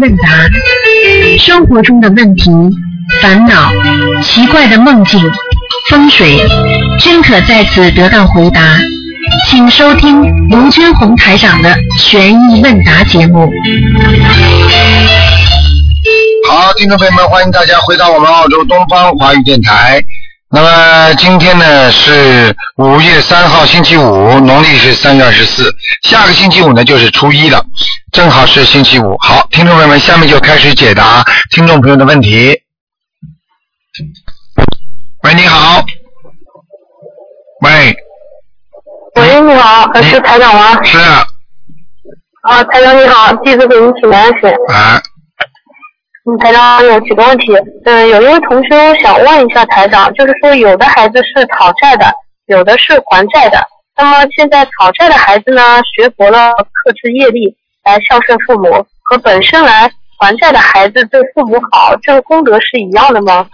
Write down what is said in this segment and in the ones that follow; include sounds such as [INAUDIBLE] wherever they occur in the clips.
问答，生活中的问题、烦恼、奇怪的梦境、风水，均可在此得到回答。请收听卢军红台长的悬疑问答节目。好，听众朋友们，欢迎大家回到我们澳洲东方华语电台。那么今天呢是五月三号星期五，农历是三月二十四，下个星期五呢就是初一了，正好是星期五。好，听众朋友们，下面就开始解答听众朋友的问题。喂，你好。喂，喂，你好，呃是台长吗？是啊，台长你好，弟子给您请安是。啊，嗯，台长有几个问题，嗯，有一位同修想问一下台长，就是说有的孩子是讨债的，有的是还债的。那么现在讨债的孩子呢，学佛了，克制业力来孝顺父母，和本身来还债的孩子对父母好，这个功德是一样的吗？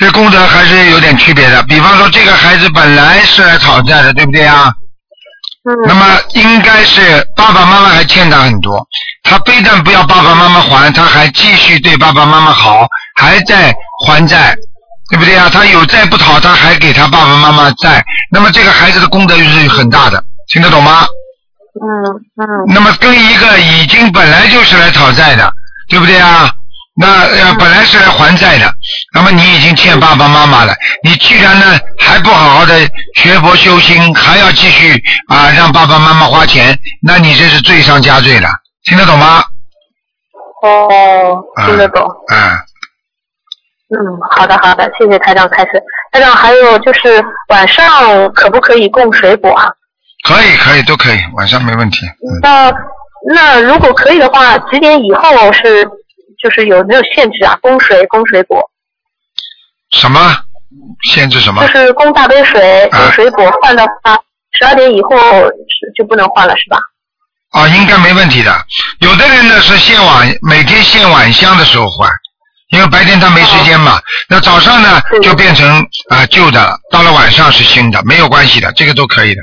这功德还是有点区别的。比方说，这个孩子本来是来讨债的，对不对啊？嗯。那么应该是爸爸妈妈还欠他很多，他非但不要爸爸妈妈还，他还继续对爸爸妈妈好，还在还债，对不对啊？他有债不讨，他还给他爸爸妈妈债，那么这个孩子的功德是很大的，听得懂吗？嗯嗯那么跟一个已经本来就是来讨债的，对不对啊？那呃本来是来还债的，那么你已经欠爸爸妈妈了，你居然呢还不好好的学佛修心，还要继续啊让爸爸妈妈花钱，那你这是罪上加罪了，听得懂吗？哦，听得懂。嗯，嗯，好的好的，谢谢台长开始。台长还有就是晚上可不可以供水果啊？可以可以都可以，晚上没问题。嗯，那那如果可以的话，几点以后是就是有没有限制啊？供水供水果，什么限制什么就？是供大杯水、啊供水果换的话，十二点以后是就不能换了是吧？啊，应该没问题的。有的人呢是献晚，每天献晚香的时候换，因为白天他没时间嘛。那早上呢就变成啊、旧的了，到了晚上是新的，没有关系的，这个都可以的。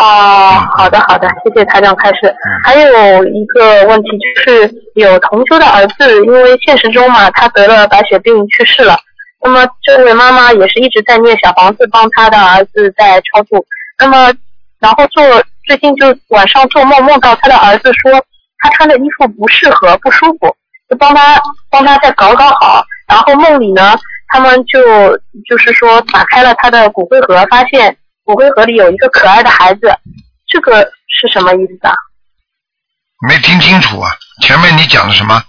哦，好的好的，谢谢台长开始。还有一个问题就是，有同修的儿子，因为现实中嘛，他得了白血病去世了。那么这位妈妈也是一直在念小房子帮他的儿子在超度。那么，然后做最近就晚上做梦梦到他的儿子说他穿的衣服不适合不舒服，就帮他帮他再搞搞好。然后梦里呢，他们就就是说打开了他的骨灰盒，发现骨灰盒里有一个可爱的孩子，这个是什么意思啊？没听清楚啊，前面你讲的什么？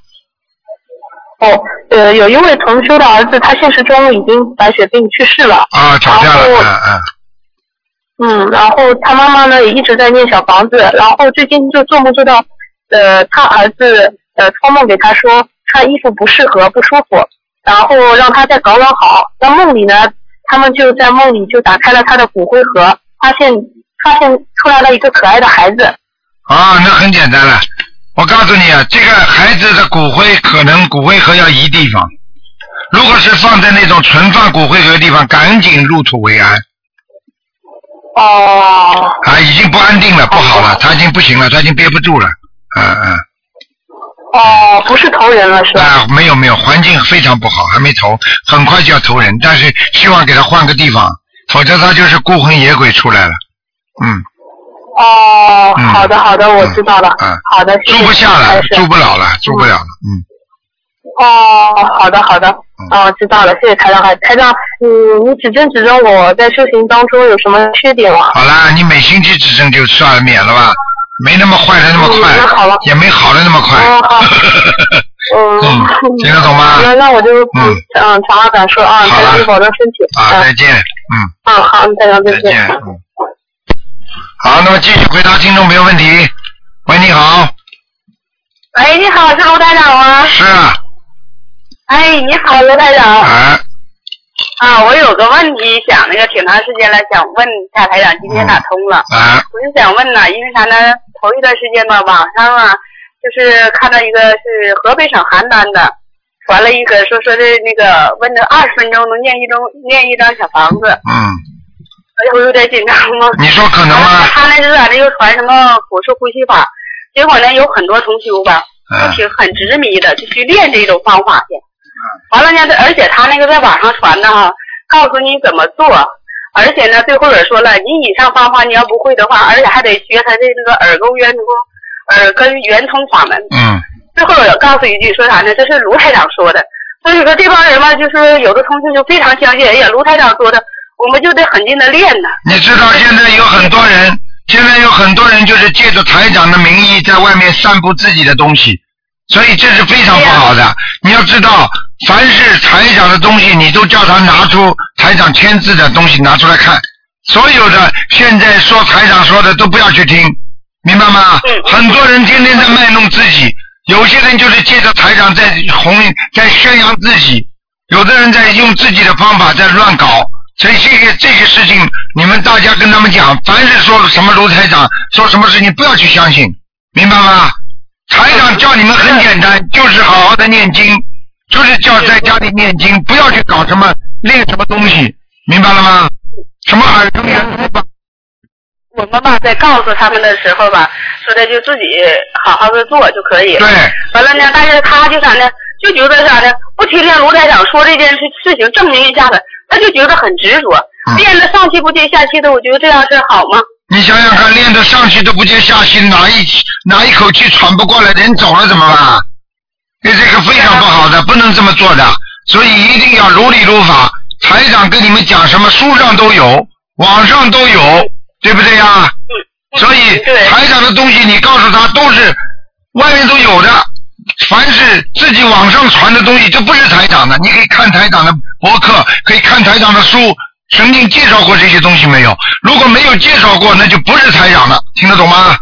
哦，呃，有一位同修的儿子，他现实中已经白血病去世了。啊，吵架了，嗯嗯。嗯，然后他妈妈呢也一直在念小房子，然后最近就做梦做到，呃，他儿子呃托梦给他说穿衣服不适合不舒服，然后让他再搞搞好。那梦里呢，他们就在梦里就打开了他的骨灰盒，发现发现出来了一个可爱的孩子。啊，那很简单了。我告诉你啊，这个孩子的骨灰可能骨灰盒要移地方，如果是放在那种存放骨灰盒的地方，赶紧入土为安。哦啊，已经不安定了，不好了，他已经不行了，他已经憋不住了。嗯嗯。哦，不是投人了是吧？啊，没有没有，环境非常不好，还没投，很快就要投人，但是希望给他换个地方，否则他就是孤魂野鬼出来了。嗯，哦，嗯好的好的，我知道了。嗯好的，谢谢住不下了住不了了，住不了了。嗯，哦，好的好的，哦，知道了，谢谢台长。台长，嗯，你指正指正我在修行当中有什么缺点吗？好啦，你每星期指正就算了，免了吧，没那么坏的那么快，嗯好了也没好的那么快。哦好 [LAUGHS] 嗯，嗯听得懂吗那那我就嗯嗯嗯，长话短说啊，好了台长你保重身体。啊，再嗯见，嗯，嗯，好，大家再再见，嗯。好，那么继续回答听众朋友问题。喂，你好，喂，你好，是卢台长吗？是啊，哎，你好，卢台长。啊，啊，我有个问题想那个挺长时间了，想问一下台长，今天打通了，啊，我就想问呐，因为啥呢？头一段时间吧，网上啊，就是看到一个是河北省邯郸的，传了一个说说的那个问的二十分钟能念一张念一张小房子，嗯，哎呀，我有点紧张吗？你说可能吗？他那就在那又传什么腹式呼吸法，结果呢有很多同修吧，嗯就挺很执迷的，就去练这种方法去。完了呢，而且他那个在网上传的哈，告诉你怎么做，而且呢，最后也说了，你以上方法你要不会的话，而且还得学他的那个耳沟圆通、耳根圆通法门。嗯，最后也告诉一句，说啥呢？这是卢台长说的。所以说这帮人嘛，就是有的同学就非常相信，哎呀，卢台长说的，我们就得狠劲的练呢。你知道现在有很多人，现在有很多人就是借着台长的名义在外面散布自己的东西，所以这是非常不好的。你要知道，凡是台长的东西，你都叫他拿出台长签字的东西拿出来看。所有的现在说台长说的都不要去听，明白吗？嗯很多人天天在卖弄自己，有些人就是借着台长在红在宣扬自己，有的人在用自己的方法在乱搞。所以这些这些事情，你们大家跟他们讲，凡是说什么卢台长说什么事情，不要去相信，明白吗？台长叫你们很简单，就是好好的念经，就是叫在家里念经，不要去搞什么练什么东西，明白了吗？什么耳根圆通法我们吧，在告诉他们的时候吧，说的就自己好好的做就可以。对，完了呢，但是他就啥呢？就觉得啥呢？不听听卢台长说这件事事情证明一下子，他就觉得很执着，嗯练的上气不接下气的。我觉得这样是好吗？你想想看，练的上气都不接下气，哪一哪一口气喘不过来，人走了怎么办？这这个非常不好的，不能这么做的，所以一定要如理如法。台长跟你们讲什么，书上都有，网上都有，对不对呀？所以台长的东西，你告诉他都是外面都有的，凡是自己网上传的东西，这不是台长的。你可以看台长的博客，可以看台长的书，曾经介绍过这些东西没有？如果没有介绍过，那就不是台长的，听得懂吗？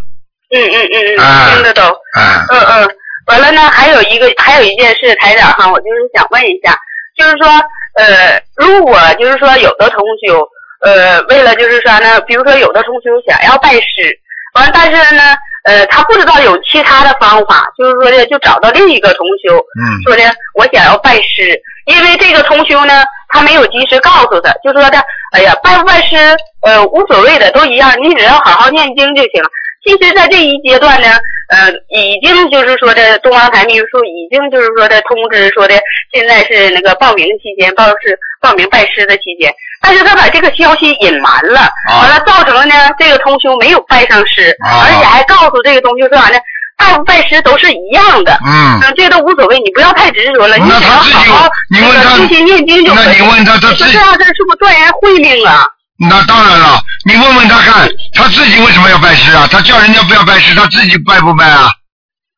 嗯嗯嗯啊嗯，听得懂。嗯，嗯嗯，完了呢，还有一个还有一件事，台长哈，我就是想问一下，就是说，呃，如果就是说有的同修，呃，为了就是说呢，比如说有的同修想要拜师，完，但是呢，呃，他不知道有其他的方法，就是说呢就找到另一个同修，嗯说呢我想要拜师，因为这个同修呢，他没有及时告诉他，就说的，哎呀，拜不拜师，呃，无所谓的，都一样，你只要好好念经就行。其实，在这一阶段呢，呃，已经就是说的东方台秘书处已经就是说的通知说的，现在是那个报名期间，报是报名拜师的期间，但是他把这个消息隐瞒了，啊完了造成了呢，这个同修没有拜上师，啊而且还告诉这个同修说啥呢？拜不拜师都是一样的，嗯，嗯，这都无所谓，你不要太执着了，你只要那他自己好好你问他那个修心念经就可以。那你问他他自己说这样事是不是断言慧命啊？那当然了，你问问他看，他自己为什么要拜师啊？他叫人家不要拜师，他自己拜不拜啊？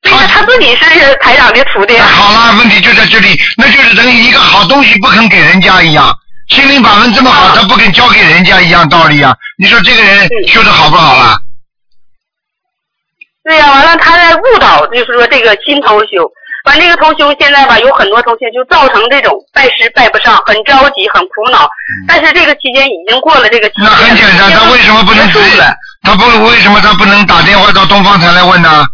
对呀，他自己是台长的徒弟那啊。好了，问题就在这里，那就是等于一个好东西不肯给人家一样，心灵法门这么好，啊他不肯交给人家一样道理啊。你说这个人嗯修的好不好啦？对呀、完了他在误导，就是说这个新头修。完这个同修现在吧，有很多同学就造成这种拜师拜不上，很着急，很苦恼。但是这个期间已经过了这个期间，嗯那很简单，他为什么不能直接结束了？他不为什么他不能打电话到东方台来问呢？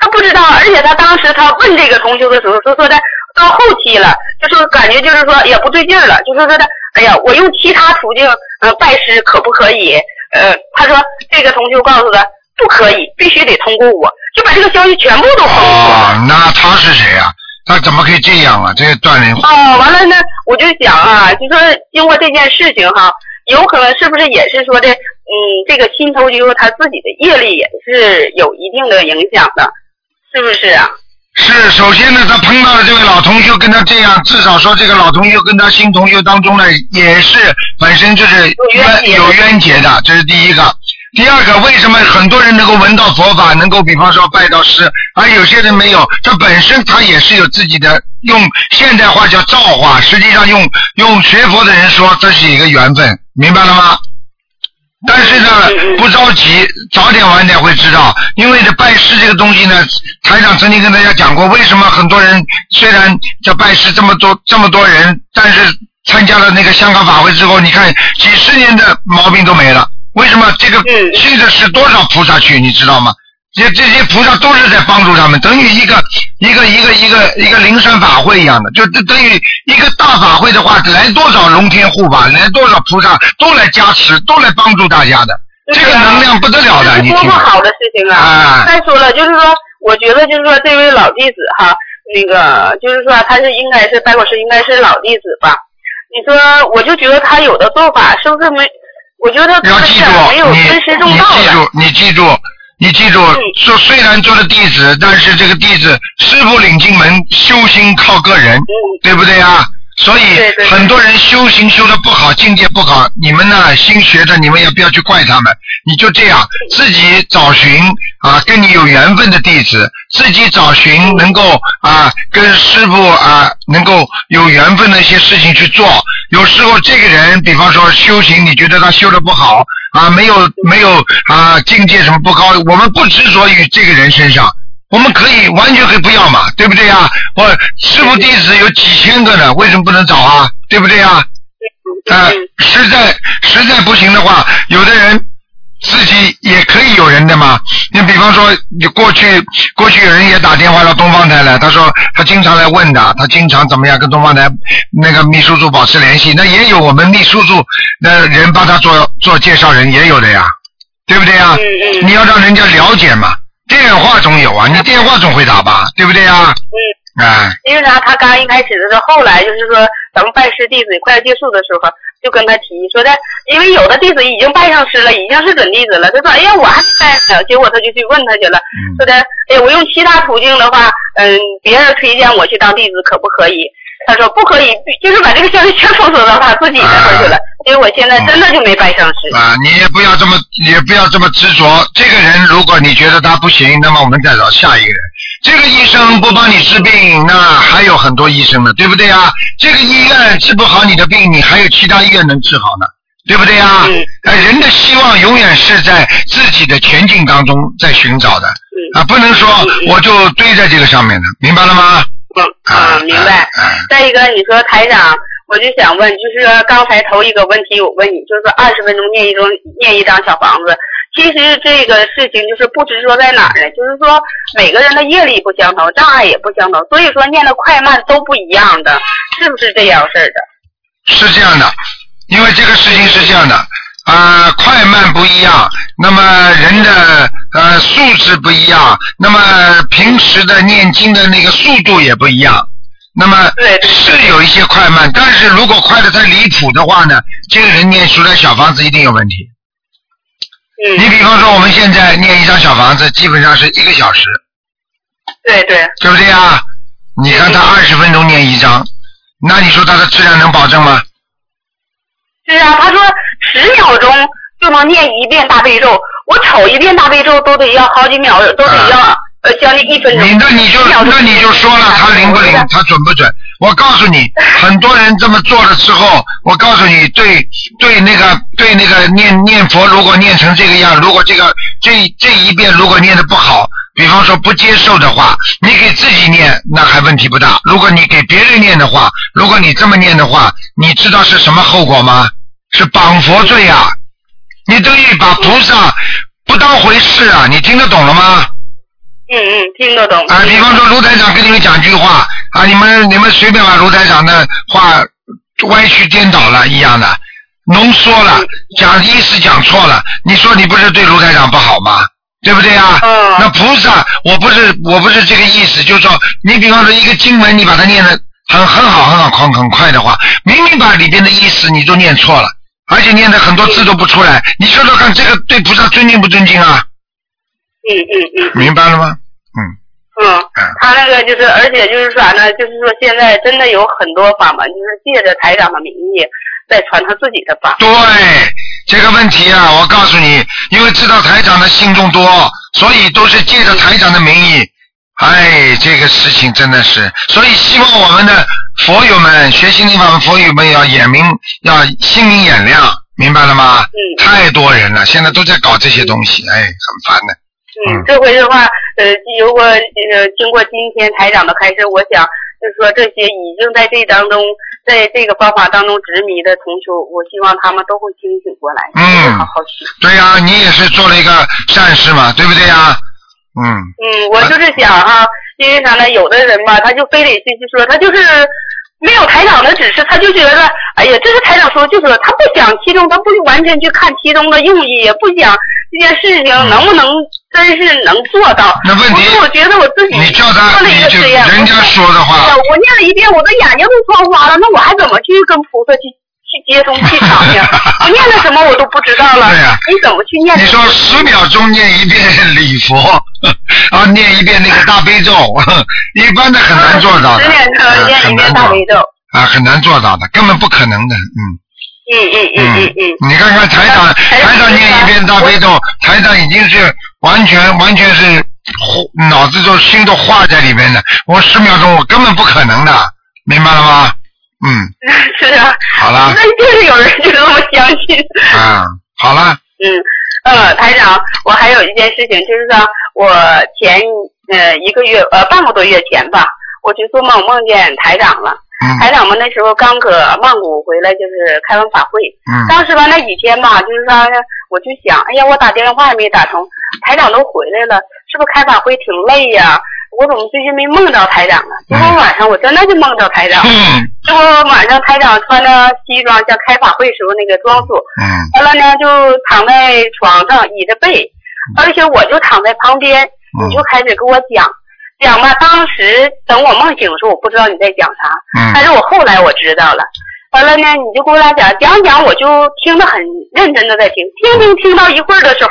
他不知道，而且他当时他问这个同修的时候，说说的到后期了，就说感觉就是说也不对劲了，就是说的，哎呀，我用其他途径呃拜师可不可以？呃，他说这个同修告诉他不可以，必须得通过我，就把这个消息全部都封锁了。哦，那他是谁呀、他怎么可以这样啊？这个断人哦，完了呢，我就想啊，就说经过这件事情哈，有可能是不是也是说的，嗯，这个新头就他自己的业力也是有一定的影响的，是不是啊？是，首先呢，他碰到了这位老同学，跟他这样，至少说这个老同学跟他新同学当中呢，也是本身就是有冤有冤结的，这是第一个。第二个，为什么很多人能够闻到佛法，能够比方说拜到师，而有些人没有？他本身他也是有自己的，用现代话叫造化，实际上用用学佛的人说，这是一个缘分，明白了吗？但是呢不着急，早点晚点会知道。因为这拜师这个东西呢，台长曾经跟大家讲过，为什么很多人虽然这拜师这么多这么多人，但是参加了那个香港法会之后，你看几十年的毛病都没了。为什么这个嗯去的是多少菩萨去，你知道吗？这这些菩萨都是在帮助他们，等于一个一个一个一个一个灵山法会一样的，就等等于一个大法会的话，来多少龙天护法，来多少菩萨都来加持，都来帮助大家的，这个能量不得了的，你听吗？么好的事情啊！啊再说了，就是说我觉得就是说这位老弟子哈，那个就是说他是应该是拜过师，应该是老弟子吧？你说我就觉得他有的做法是不是没？我觉得他要记住你你。记住你记住你记住，嗯说虽然做了弟子，但是这个弟子师傅领进门，修行靠个人，嗯，对不对啊？所以很多人修行修的不好，境界不好，你们呢新学的，你们也不要去怪他们，你就这样自己找寻啊，跟你有缘分的弟子，自己找寻能够啊跟师傅啊能够有缘分的一些事情去做。有时候这个人，比方说修行，你觉得他修的不好啊，没有没有啊境界什么不高，我们不执着于这个人身上。我们可以完全可以不要嘛，对不对呀？我师傅弟子有几千个呢，为什么不能找啊？对不对呀？啊、嗯实在实在不行的话，有的人自己也可以有人的嘛。你比方说，你过去过去有人也打电话到东方台来，他说他经常来问的，他经常怎么样跟东方台那个秘书处保持联系。那也有我们秘书处的人帮他做做介绍人，也有的呀，对不对呀？你要让人家了解嘛，电话总有啊，你电话总会打吧，对不对呀？嗯。哎，因为啥？他刚一开始的时候，后来就是说咱们拜师弟子快要结束的时候，就跟他提说的，因为有的弟子已经拜上师了，已经是准弟子了。他说：“哎呀，我还没拜呢。”结果他就去问他去了，嗯说的：“哎，我用其他途径的话，嗯，别人推荐我去当弟子，可不可以？”他说：“不可以，就是把这个消息全封锁到他自己那回去了。因为我现在真的就没拜上师。啊，你也不要这么，也不要这么执着。这个人，如果你觉得他不行，那么我们再找下一个人。这个医生不帮你治病，那还有很多医生呢，对不对啊？这个医院治不好你的病，你还有其他医院能治好呢，对不对啊？人的希望永远是在自己的前进当中在寻找的嗯啊，不能说我就堆在这个上面的，明白了吗？嗯啊，一个，你说台长，我就想问，就是刚才头一个问题，我问你，就是说二十分钟念一张念一张小房子。其实这个事情就是不知说在哪儿呢，就是说每个人的业力不相同，障碍也不相同，所以说念的快慢都不一样的，是不是这样式儿的？是这样的，因为这个事情是这样的，啊、快慢不一样，那么人的呃素质不一样，那么平时的念经的那个速度也不一样，那么是有一些快慢，但是如果快的太离谱的话呢，这个人念出来小房子一定有问题。嗯，你比方说我们现在念一张小房子，基本上是一个小时，对对，对不对啊？你看他二十分钟念一张，那你说他的质量能保证吗？是啊，他说十秒钟就能念一遍大悲咒，我瞅一遍大悲咒都得要好几秒，都得要、呃将近一分钟。你那你就那你就说了，他灵不灵，他准不准？我告诉你，[LAUGHS] 很多人这么做了之后，我告诉你，对对那个对那个念念佛，如果念成这个样，如果这个这这一遍如果念的不好，比方说不接受的话，你给自己念那还问题不大。如果你给别人念的话，如果你这么念的话，你知道是什么后果吗？是绑佛罪啊！你等于把菩萨不当回事啊！你听得懂了吗？嗯嗯，听得懂。啊，比方说卢台长跟你们讲句话啊，你们你们随便把卢台长的话歪曲颠倒了一样的，浓缩了，讲意思讲错了，你说你不是对卢台长不好吗？对不对啊？嗯那菩萨，我不是我不是这个意思，就是说，你比方说一个经文，你把它念的很很好很好很很快的话，明明把里边的意思你都念错了，而且念的很多字都不出来，你说说看，这个对菩萨尊敬不尊敬啊？嗯嗯嗯明白了吗？嗯嗯，嗯。他那个就是，而且就是啥呢？就是说现在真的有很多法门，就是借着台长的名义在传他自己的法。对这个问题啊，我告诉你，因为知道台长的信众多，所以都是借着台长的名义。哎，这个事情真的是，所以希望我们的佛友们学心灵法门，佛友们要眼明，要心明眼亮，明白了吗？嗯太多人了，现在都在搞这些东西，哎，很烦的。嗯嗯，这回的话，呃，如果呃经过今天台长的开示，我想就是说这些已经在这当中，在这个方法当中执迷的同修，我希望他们都会清醒过来，嗯好好学。对呀、你也是做了一个善事嘛，对不对呀、嗯，嗯，我就是想哈，因为啥呢？有的人吧，他就非得就是说他就是没有台长的指示，他就觉得，哎呀，这是台长说，就是他不想其中，他不完全去看其中的用意，也不想这件事情能不能真是能做到？那问题我觉得我自己你叫他做了一个实验，人家说的话我念了一遍，我的眼睛都窗花了，那我还怎么去跟菩萨去去接通气场呢？我念的什么我都不知道了。[LAUGHS] 对呀你怎么去念？你说十秒钟念一遍礼佛，啊，念一遍那个大悲咒，[LAUGHS] 一般的很难做到念一遍大悲咒。啊，很难做到的，根本不可能的，嗯嗯嗯嗯嗯嗯。你看看台长，台长念一遍大悲咒，台长已经是完全完全是化脑子都心都化在里面的，我十秒钟我根本不可能的，明白了吗？嗯，[LAUGHS] 是啊。好了那就是有人就这么相信。啊，好了，嗯，呃，台长，我还有一件事情，就是说我前呃一个月呃半个多月前吧，我去做梦梦见台长了。嗯台长们那时候刚搁曼谷回来，就是开完法会。嗯当时吧，那几天吧，就是说，我就想，哎呀，我打电话也没打通，台长都回来了，是不是开法会挺累呀？我怎么最近没梦到台长啊？结果晚上我真的就梦到台长。嗯结果晚上台长穿着西装，像开法会时候那个装束，嗯完了呢，就躺在床上倚着背，而且我就躺在旁边，嗯你就开始给我讲，讲吧。当时等我梦醒的时候，我不知道你在讲啥，但嗯是我后来我知道了。完了呢，你就给我俩讲讲讲，我就听得很认真的在听，听听听到一会儿的时候，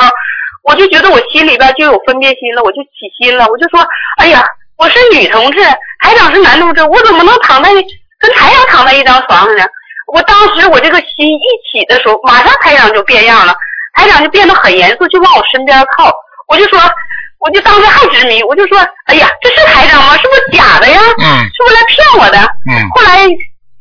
我就觉得我心里边就有分别心了，我就起心了，我就说，哎呀，我是女同志，台长是男同志，我怎么能躺在跟台长躺在一张床上呢？我当时我这个心一起的时候，马上台长就变样了，台长就变得很严肃，就往我身边靠。我就说，我就当时还执迷，我就说，哎呀，这是台长吗？是不是假的呀？嗯是不是来骗我的？嗯后来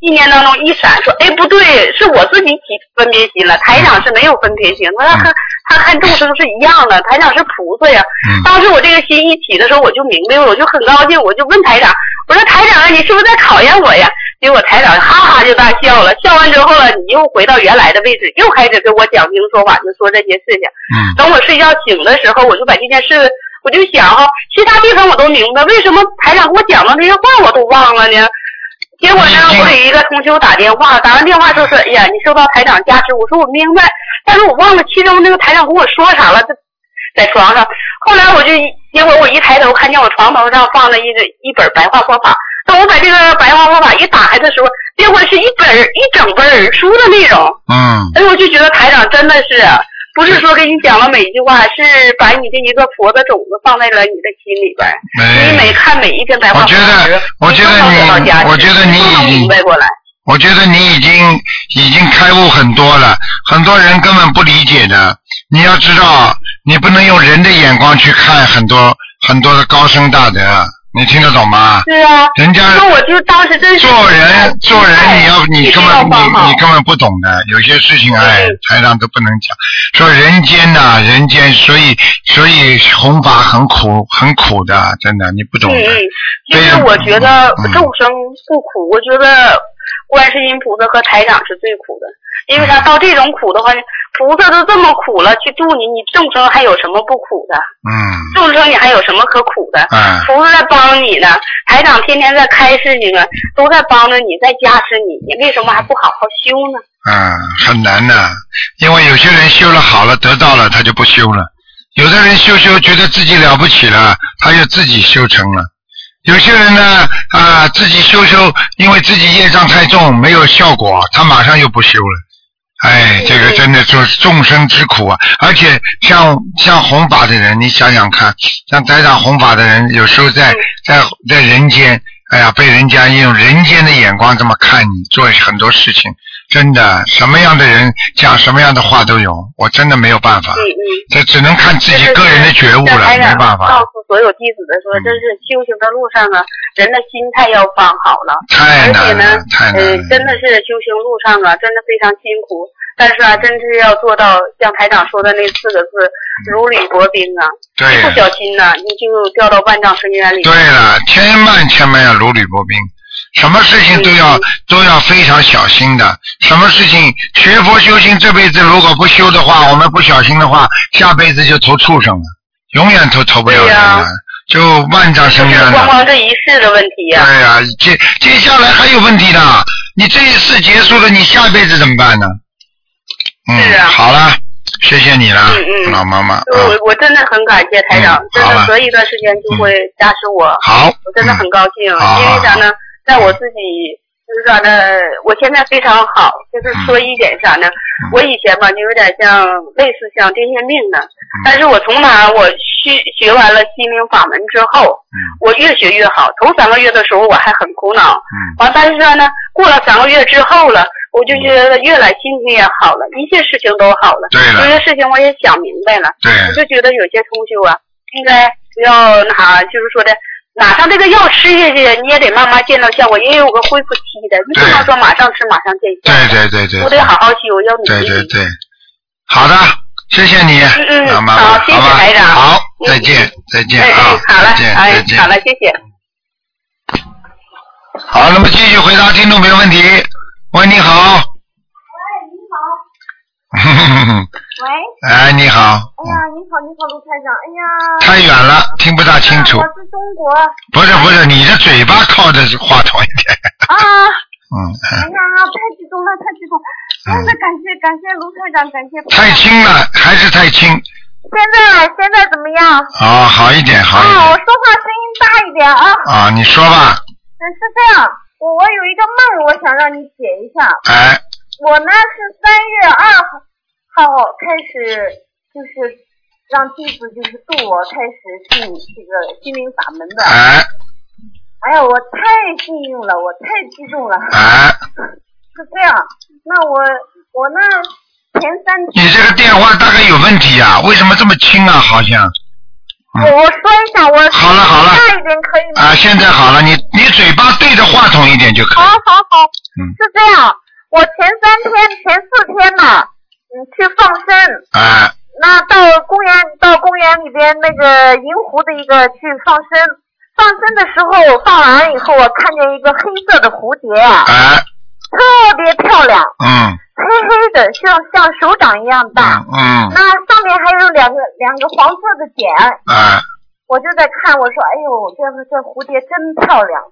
一年当中一闪，说，哎，不对，是我自己起分别心了。台长是没有分别心，他看他看众生是一样的，台长是菩萨呀。嗯当时我这个心一起的时候，我就明白了，我就很高兴，我就问台长，我说台长啊，你是不是在考验我呀？结果台长哈哈就大笑了，笑完之后了，你又回到原来的位置，又开始跟我讲经说法，就说这些事情。嗯等我睡觉醒的时候，我就把这件事，我就想哈，其他地方我都明白，为什么台长给我讲的这些话我都忘了呢？结果呢，我给一个同修打电话，打完电话就说：“哎呀，你受到台长加持。”我说：“我明白，但是我忘了其中那个台长跟我说啥了。”在床上，后来我就结果我一抬头看见我床头上放了一个一本白话佛法。等我把这个白话佛法一打开的时候，结果是一本一整本书的内容。嗯哎，我就觉得台长真的是，不是说给你讲了每一句话，是把你的一个佛的种子放在了你的心里边儿。你每，看每一篇白话我觉得我觉得你我觉得你已经明白过来。我觉得你已经已经开悟很多了，很多人根本不理解的。你要知道，你不能用人的眼光去看很多很多的高僧大德，你听得懂吗？是啊，人家那我就当时真是做人做人，你要你根本你你根本不懂的，有些事情哎嗯，台上都不能讲。说人间呐、人间，所以所以弘法很苦很苦的，真的你不懂的。其实我觉得嗯众生不苦，我觉得观世音菩萨和台长是最苦的，因为啥到这种苦的话，菩萨都这么苦了，去度你，你众生还有什么不苦的？嗯众生你还有什么可苦的？嗯菩萨在帮你呢，台长天天在开示你们，都在帮着你，在加持你，你为什么还不好好修呢？嗯，很难的，因为有些人修了好了得到了，他就不修了；有的人修修觉得自己了不起了，他就自己修成了。有些人呢，啊，自己修修，因为自己业障太重，没有效果，他马上又不修了。哎，这个真的就是众生之苦啊！而且像像弘法的人，你想想看，像台长弘法的人，有时候在在在人间，哎呀，被人家用人间的眼光这么看你，做很多事情，真的什么样的人讲什么样的话都有，我真的没有办法嗯，嗯。这只能看自己个人的觉悟了，没办法，告诉所有弟子的说，嗯这是修行的路上啊，人的心态要放好了。太难了，，太难呃了，，真的是修行路上啊，真的非常辛苦。但是啊，真是要做到像台长说的那四个字“如履薄冰”啊！对一不小心呐、你就掉到万丈深渊里。对了，千万千万要如履薄冰，什么事情都要、嗯。都要非常小心的。什么事情学佛修行这辈子如果不修的话，我们不小心的话，下辈子就投畜生了，永远都投不了人了，就万丈深渊了。光光这一世的问题呀、对呀、接接下来还有问题的，你这一世结束了，你下辈子怎么办呢？嗯，是啊。好了，谢谢你了，嗯嗯。老妈妈。啊我我真的很感谢台长嗯，真的隔一段时间就会加持我，好，我真的很嗯高兴，好。因为啥呢，在我自己就是啥呢，我现在非常好，就是说一点啥呢，我以前吧就有点像类似像癫痫病的，但是我从哪我学学完了心灵法门之后，嗯我越学越好。头三个月的时候我还很苦恼，嗯完，但是呢，过了三个月之后了，我就觉得越来心情也好了，一切事情都好了。对了有些事情我也想明白了，对，我就觉得有些同修啊，应该不要那啥，就是说的。马上这个药吃下去，你也得慢慢见到效果，也有个恢复期的，你不能说马上吃马上见效。对对对对，我得好好修，要努力。对对对，好的，谢谢你，嗯嗯老妈妈，好谢谢吧台长好，嗯再见再见哎哎啊，，好了再见，哎再，见好。了，谢谢。好，那么继续回答听众朋友问题。喂，你好。喂，你好。[LAUGHS] 喂，哎，你好。哎呀，你好，你好，卢台长，哎呀，太远了，听不大清楚我。是中国不是不是，你的嘴巴靠着话筒一点。啊，嗯哎呀，太激动了，太激动，真的感谢感谢卢台长，感谢。太轻了，还是太轻。现在现在怎么样？啊，好一点，好一啊，我。说话声音大一点啊。啊，你说吧。嗯，是这样，我我有一个梦，我想让你解一下。哎，我呢是三月二号开始，就是让弟子就是助我开始进这个心灵法门的。哎，哎呀，我太幸运了，我太激动了。哎，[LAUGHS] 是这样，那我我呢前三天你这个电话大概有问题啊？为什么这么轻啊？好像。我我说一下，我好了好了大一点可以吗？啊，现在好了，你你嘴巴对着话筒一点就可以。好好好，嗯是这样，我前三天前四天呢，嗯，去放生，哎，那到公园到公园里边那个银湖的一个去放生，放生的时候放完以后，我看见一个黑色的蝴蝶啊，哎，特别漂亮，嗯。黑黑的，像像手掌一样大。嗯嗯，那上面还有两个两个黄色的点，哎，我就在看，我说，哎呦，这个这蝴蝶真漂亮。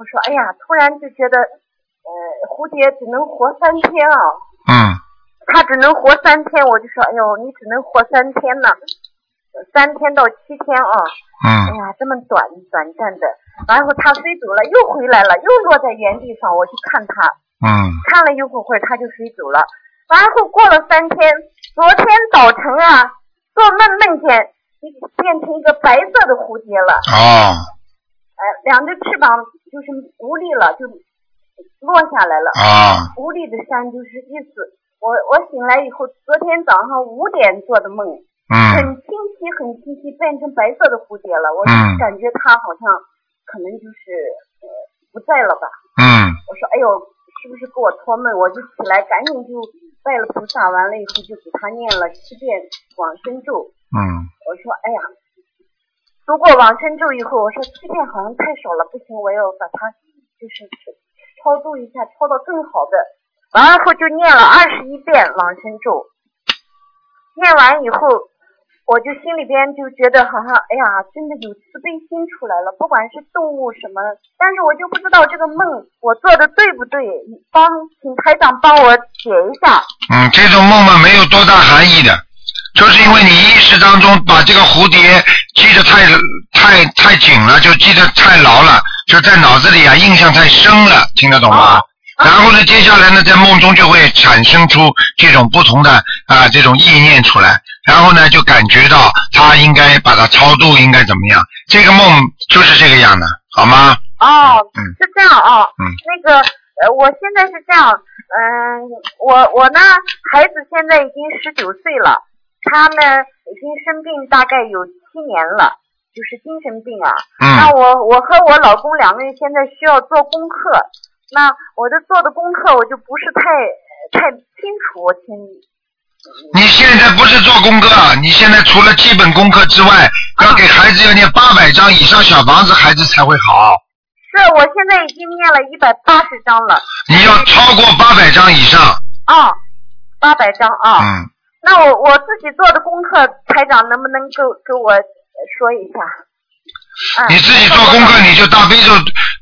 我说，哎呀，突然就觉得，呃，蝴蝶只能活三天啊，嗯它只能活三天，我就说，哎呦，你只能活三天呢，三天到七天啊，哎嗯呀，这么短短暂的。然后他飞走了，又回来了，又落在原地上，我去看他，嗯看了一会儿，他就飞走了。然后过了三天，昨天早晨啊，做梦梦见你变成一个白色的蝴蝶了，哦，呃，两只翅膀就是无力了，就落下来了。哦，无力的山就是意思。我我醒来以后，昨天早上五点做的梦，很嗯清晰，很清晰，变成白色的蝴蝶了。我感觉它好像可能就是呃不在了吧。嗯我说哎呦，是不是给我托梦？我就起来，赶紧就拜了菩萨，完了以后就给他念了七遍往生咒。嗯我说哎呀，读过往生咒以后，我说七遍好像太少了，不行，我要把它就是超度一下，超到更好的。完了后就念了二十一遍往生咒，念完以后，我就心里边就觉得好像哎呀，真的有慈悲心出来了，不管是动物什么，但是我就不知道这个梦我做的对不对，帮请台长帮我解一下。嗯，这种梦嘛没有多大含义的，就是因为你意识当中把这个蝴蝶记得太太太紧了，就记得太牢了，就在脑子里啊印象太深了，听得懂吗？然后呢，接下来呢，在梦中就会产生出这种不同的啊、这种意念出来，然后呢，就感觉到他应该把它超度，应该怎么样？这个梦就是这个样的，好吗？哦，嗯是这样哦。嗯那个呃，我现在是这样，嗯，我我呢，孩子现在已经十九岁了，他呢已经生病大概有七年了，就是精神病啊。那嗯我我和我老公两个人现在需要做功课，那我这做的功课我就不是太太清楚，我听你现在不是做功课，你现在除了基本功课之外，要给孩子要念八百张以上小房子，孩子才会好。是我现在已经念了一百八十张了，你要超过八百张以上，啊，八百张啊。嗯，那我我自己做的功课，台长能不能给给我呃说一下？嗯、你自己做功课，你就大悲咒，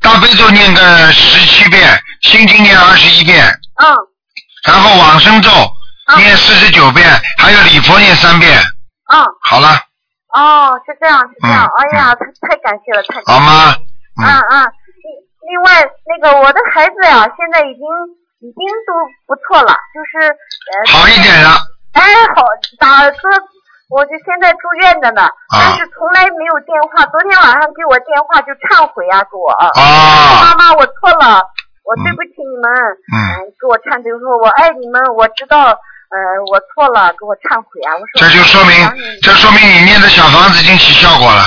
大悲咒念个十七遍，心经念二十一遍，嗯然后往生咒啊念四十九遍，还有礼佛念三遍，嗯，好了，哦，是这样，是这样。嗯哎呀，太太感谢了，太感谢了。好吗？嗯嗯，嗯，另另外那个我的孩子呀、现在已经已经都不错了，就是呃。好一点了。哎，好，打这我就现在住院着呢，啊但是从来没有电话。昨天晚上给我电话就忏悔啊，给我。啊妈，妈，我错了，我对不起你们。嗯给我忏悔说，我爱你们，我知道，呃，我错了，给我忏悔啊。我说。这就说明这说明你念的小房子已经起效果了。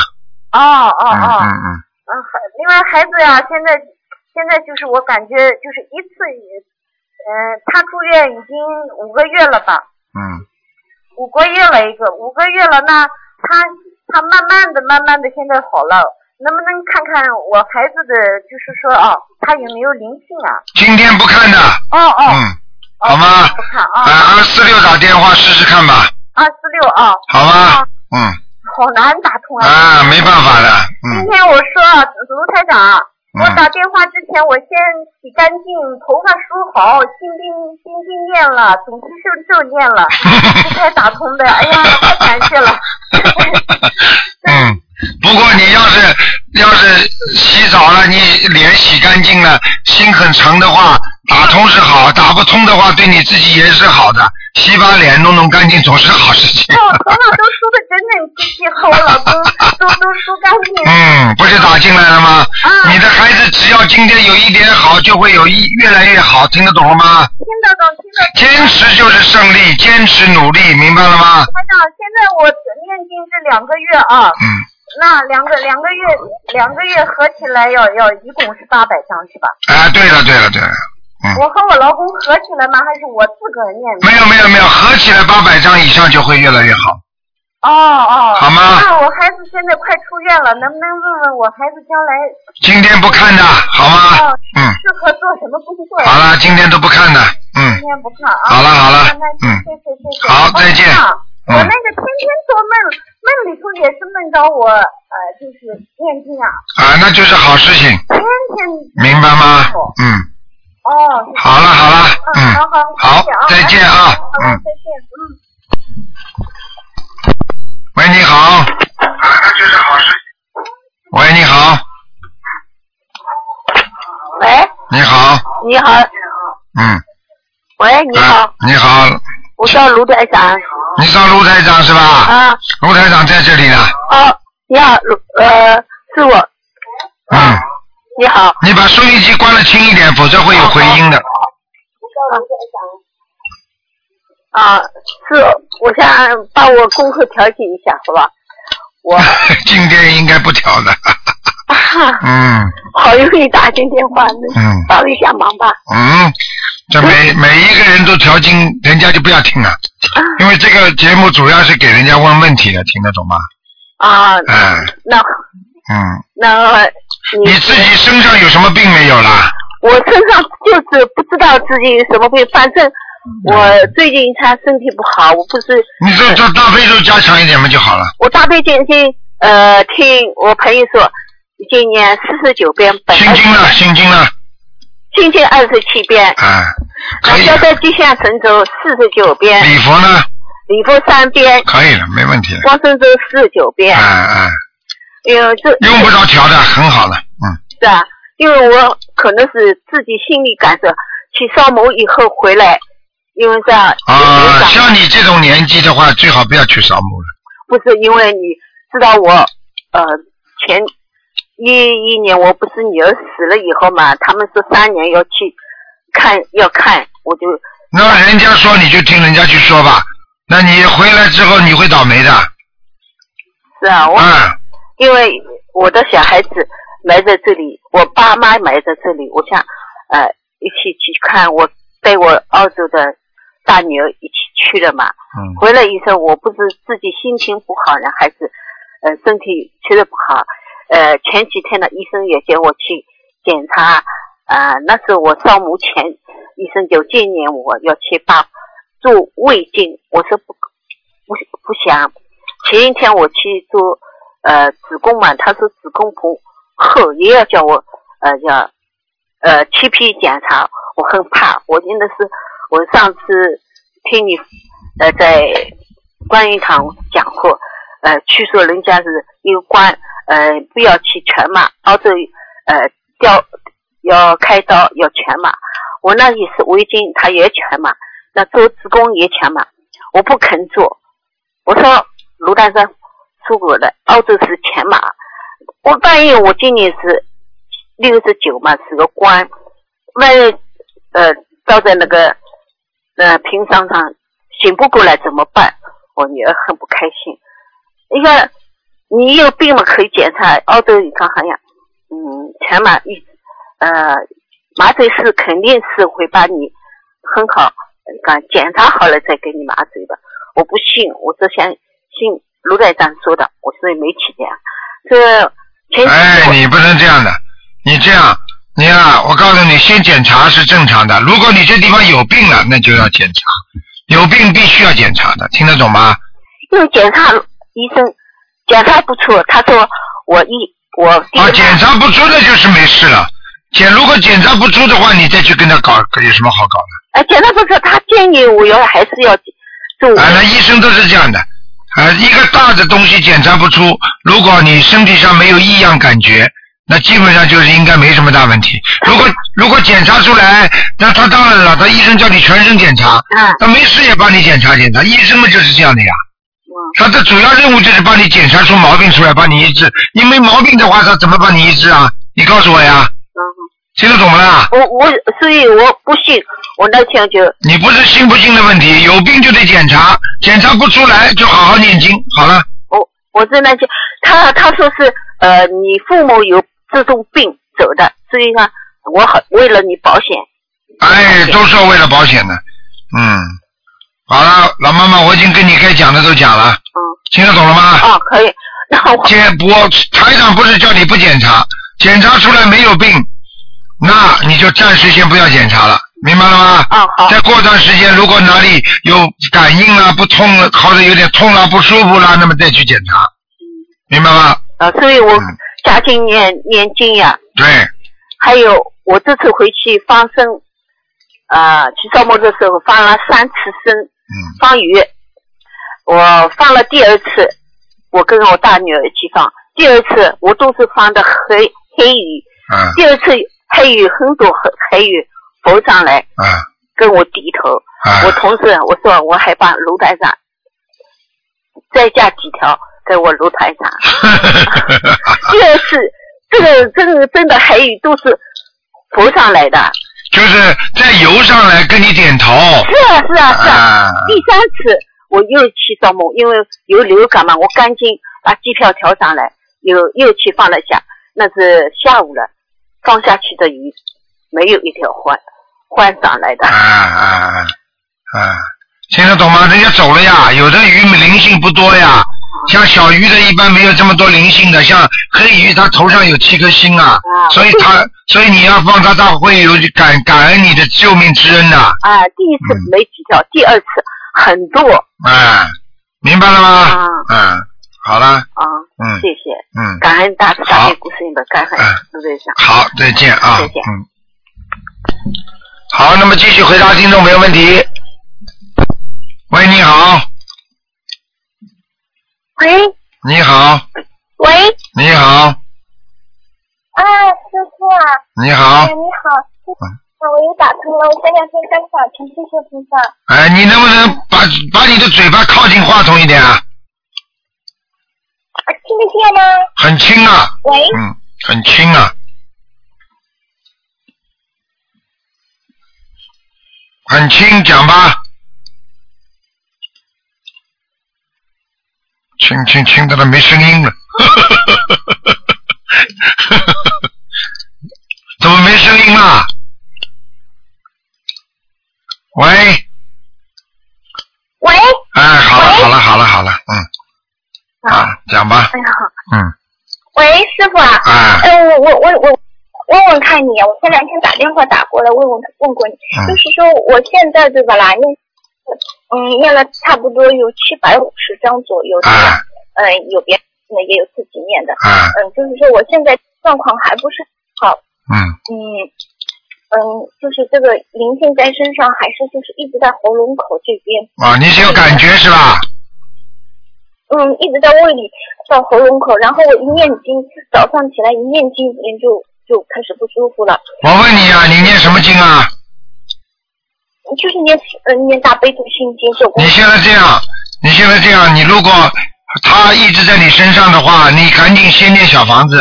哦哦嗯哦。嗯嗯，嗯，孩另外孩子呀，现在现在就是我感觉就是一次，嗯，他住院已经五个月了吧，嗯，五个月了一个，五个月了，那他他慢慢的慢慢的现在好了，能不能看看我孩子的，就是说哦，他有没有灵性啊？今天不看的，哦哦，嗯，好吗？不看啊，啊，二四六打电话试试看吧，二四六啊，好吗？嗯，好难打通啊。啊，没办法的，嗯。今天我说卢台长，我嗯打电话之前我先洗干净，头发梳好，心经心经念了，总提圣咒念了，[LAUGHS] 才打通的。哎呀，太感谢了。[LAUGHS] 嗯，不过你要是要是洗澡了，你脸洗干净了，心很诚的话，打通是好；打不通的话，对你自己也是好的。洗把脸弄弄干净总是好事情。哦，头发都梳的整整齐齐，和我老公都都梳干净。嗯，不是打进来了吗？啊你的孩子只要今天有一点好，就会有一越来越好，听得懂了吗？听得懂，听得懂。坚持就是胜利，坚持努力，明白了吗？班长，现在我念经这两个月啊，嗯，那两个两个月两个月合起来要要一共是八百张是吧？啊，对了对了对了，嗯，我和我老公合起来吗？还是我自个儿念的？没有没有没有，合起来八百张以上就会越来越好。哦哦，好吗那我孩子现在快出院了，能不能问问我孩子将来今天不看的好吗哦？嗯，适合做什么工作呀？好了，今天都不看的，嗯今，天不看啊。好了好了嗯谢谢谢谢。好再见我那个天天做梦，梦里头也是梦到我，呃，就是念经啊，啊，那就是好事情，天天。明白吗？嗯，哦。好了好了，嗯嗯，好好，好再见啊嗯。再见，嗯。喂，你好。啊，就是好事。喂，你好，喂，你好，你好，嗯，喂，你好，啊你好，我叫卢台长。你叫卢台长是吧？啊，卢台长在这里呢，哦，你好，卢呃，是我，嗯，你好，你把收音机关的轻一点，否则会有回音的。啊，是我想把我功课调节一下，好吧？我 [LAUGHS] 今天应该不调的，啊，[LAUGHS] 嗯。好容易打进电话，嗯。帮一下忙吧。嗯，这每 [LAUGHS] 每一个人都调经，人家就不要听了，因为这个节目主要是给人家问问题的，听得懂吗？啊，哎，那嗯，那你自己身上有什么病没有啦？我身上就是不知道自己有什么病，反正我最近他身体不好，我不是你这这大悲咒加强一点嘛就好了。我大悲经经呃听我朋友说，今年四十九遍，本心经了，心经了，心经二十七遍，啊，可以消灾吉祥神咒四十九遍，礼佛呢？礼佛三遍，可以了，没问题了。光圣咒四十九遍哎，哎，因为这用不着调的，很好了，嗯，是啊，因为我可能是自己心里感受，去烧某以后回来，因为这样啊，像你这种年纪的话，最好不要去扫墓了。不是因为你知道我呃前一一年我不是女儿死了以后嘛，他们说三年要去看要看，我就那人家说你就听人家去说吧，那你回来之后你会倒霉的，是啊，我、啊，因为我的小孩子埋在这里，我爸妈埋在这里，我想呃一起去看，我带我澳洲的大女儿一起去了嘛，嗯，回来以后，我不是自己心情不好呢，还是呃身体确实不好。呃，前几天呢，医生也叫我去检查，呃，那时候我扫墓前，医生就建议我要去把做胃镜，我说不不不想。前一天我去做呃子宫嘛，他说子宫不厚，也要叫我呃要呃切皮检查，我很怕，我真的是我上次听你呃在观音堂讲过，呃，据说人家是一个官，呃，不要去全麻，澳洲呃吊要开刀要全麻。我那也是围巾，他也全麻，那做子宫也全麻，我不肯做。我说卢丹生出国的，澳洲是全麻。我万一我今年是六十九嘛，是个官，万一呃倒在那个呃平商上醒不过来怎么办？我女儿很不开心。你看你有病嘛可以检查，澳洲你看好像嗯全麻一呃麻醉师肯定是会把你很好，讲检查好了再给你麻醉的。我不信，我只想信卢台长说的，我所以没去的。这前几哎，你不能这样的，你这样，你啊，我告诉你，先检查是正常的。如果你这地方有病了，那就要检查，有病必须要检查的，听得懂吗？因为检查医生检查不出，他说我一我啊，检查不出那就是没事了。检如果检查不出的话，你再去跟他搞，有什么好搞的？哎检查不出，他建议我要还是要做。啊，那医生都是这样的，啊，一个大的东西检查不出，如果你身体上没有异样感觉，那基本上就是应该没什么大问题。如果如果检查出来，那他当然了，他医生叫你全身检查，嗯那没事也帮你检查检查，医生们就是这样的呀。嗯他的主要任务就是帮你检查出毛病出来，帮你医治。你没毛病的话，他怎么帮你医治啊？你告诉我呀，嗯，听得懂不啦？我我所以我不信，我那天就你不是信不信的问题，有病就得检查，检查不出来就好好念经，好了。我我在那就他他说是呃你父母有这种病走的，所以呢我很为了你保险。哎，都是为了保险的。嗯，好了，老妈妈，我已经跟你该讲的都讲了，嗯听得懂了吗？哦可以，那我检我台长不是叫你不检查，检查出来没有病，那你就暂时先不要检查了，明白了吗？哦好再过段时间，如果哪里有感应啦、不痛了，或者有点痛啦、不舒服啦，那么再去检查，明白吗？啊所以我嗯加紧念念经呀。对，还有我这次回去放生，啊、去扫墓的时候放了三次生，嗯，放鱼。我放了第二次，我跟我大女儿一起放。第二次我都是放的黑黑鱼，嗯第二次黑鱼很多黑黑鱼浮上来啊跟我低头。啊！我同事我说我还把炉台上再加几条在我炉台上。第二次这个这个真的黑鱼都是浮上来的。就是在游上来跟你点头。是啊是啊是啊。啊第三次我又去做梦，因为有流感嘛，我赶紧把机票调上来，又又去放了下。那是下午了，放下去的鱼没有一条换换上来的啊。啊啊啊！听得懂吗？人家走了呀，有的鱼灵性不多呀，像小鱼的一般没有这么多灵性的，像黑鱼它头上有七颗星啊，啊所以它所以你要放它，它会有感感恩你的救命之恩的，啊，第一次没几条，第二次很多啊，明白了吗？啊嗯，好了，啊。嗯谢谢，嗯，感恩大慈大好悲观世音的感恩嗯卢队长。好，再见啊，再见嗯，好，那么继续回答听众朋友问题。喂，你好，喂你好，喂，你好，啊，师傅啊，你好哎，，你好，嗯啊，我又打通了，我现在先干啥？请谢谢菩萨。哎，你能不能把把你的嘴巴靠近话筒一点啊？啊，听得见吗？很轻啊，喂，嗯，很轻啊，很轻，讲吧，轻轻轻的都没声音了，[LAUGHS] 怎么没声音了？喂，喂，哎，好了好了好了好了，嗯，啊，讲吧，哎好，嗯，喂，师傅啊，啊，呃，我我我我问问看你，我前两天打电话打过来问问问过你，嗯就是说我现在对吧啦，念嗯念了差不多有七百五十张左右嗯、有别人的也有自己念的，啊，嗯，就是说我现在状况还不是好，嗯。嗯，嗯，就是这个灵性在身上，还是就是一直在喉咙口这边？啊，你是有感觉是吧？嗯，一直在胃里到喉咙口，然后我一念经，早上起来一念经，人就就开始不舒服了。我问你啊，你念什么经啊？就是念呃念大悲咒心经这你现在这样，你现在这样，你如果他一直在你身上的话，你赶紧先念小房子。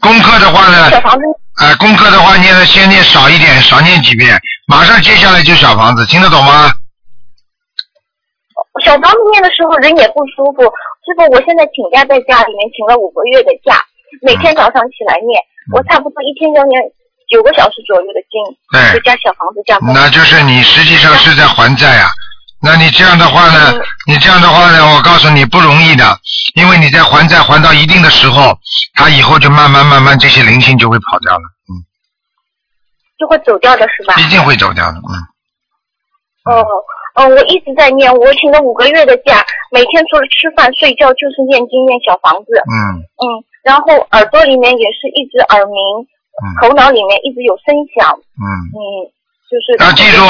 功课的话呢，小房子哎、功课的话念的先念少一点，少念几遍，马上接下来就小房子，听得懂吗？小房子念的时候人也不舒服。师傅，我现在请假在家里面请了五个月的假，每天早上起来念，我差不多一天要念九个小时左右的经，对就加小房子加那就是你实际上是在还债啊。那你这样的话呢？你这样的话呢？我告诉你不容易的，因为你在还债还到一定的时候，他以后就慢慢慢慢这些灵性就会跑掉了，嗯就会走掉的是吧？一定会走掉的，嗯。哦，哦，我一直在念，我请了五个月的假，每天除了吃饭睡觉就是念经念小房子，嗯嗯，然后耳朵里面也是一直耳鸣，嗯头脑里面一直有声响，嗯，嗯，就是要记住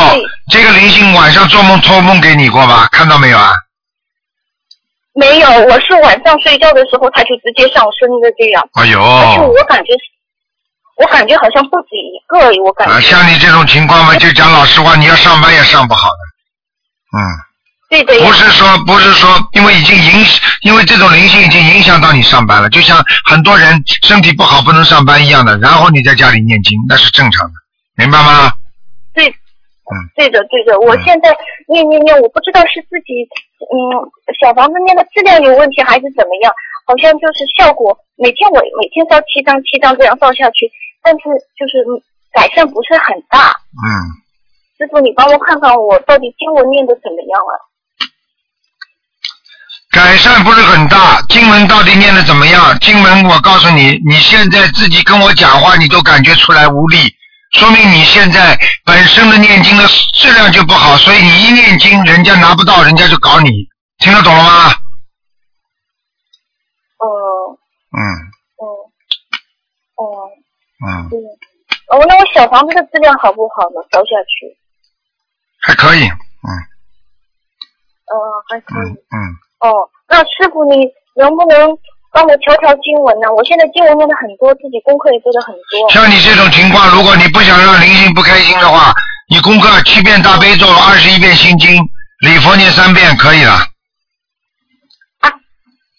这个灵性晚上做梦托梦给你过吧？看到没有啊？没有，我是晚上睡觉的时候他就直接上升的这样，哎呦，而且我感觉是，我感觉好像不止一个，我感觉。啊，像你这种情况嘛，就讲老实话，你要上班也上不好的。嗯，对的呀不。是说不是说，因为已经影，因为这种灵性已经影响到你上班了，就像很多人身体不好不能上班一样的，然后你在家里念经，那是正常的，明白吗？对，嗯对的，对的。我现在念念念，我不知道是自己嗯小房子念的质量有问题还是怎么样，好像就是效果每天我每天烧七张七张这样烧下去，但是就是嗯改善不是很大。嗯，师傅，你帮我看看我到底经文念的怎么样了？改善不是很大。经文到底念的怎么样？经文我告诉你，你现在自己跟我讲话，你都感觉出来无力，说明你现在本身的念经的质量就不好，所以你一念经，人家拿不到，人家就搞你，听得懂了吗？呃嗯嗯哦嗯，对。哦，那我小房子的质量好不好呢？烧下去，还可以，嗯哦，还可以。嗯嗯，哦，那师傅你能不能帮我调调经文呢？我现在经文念的很多，自己功课也做的很多。像你这种情况，如果你不想让灵性不开心的话，你功课七遍大悲咒，二十一遍心经，礼佛念三遍可以了。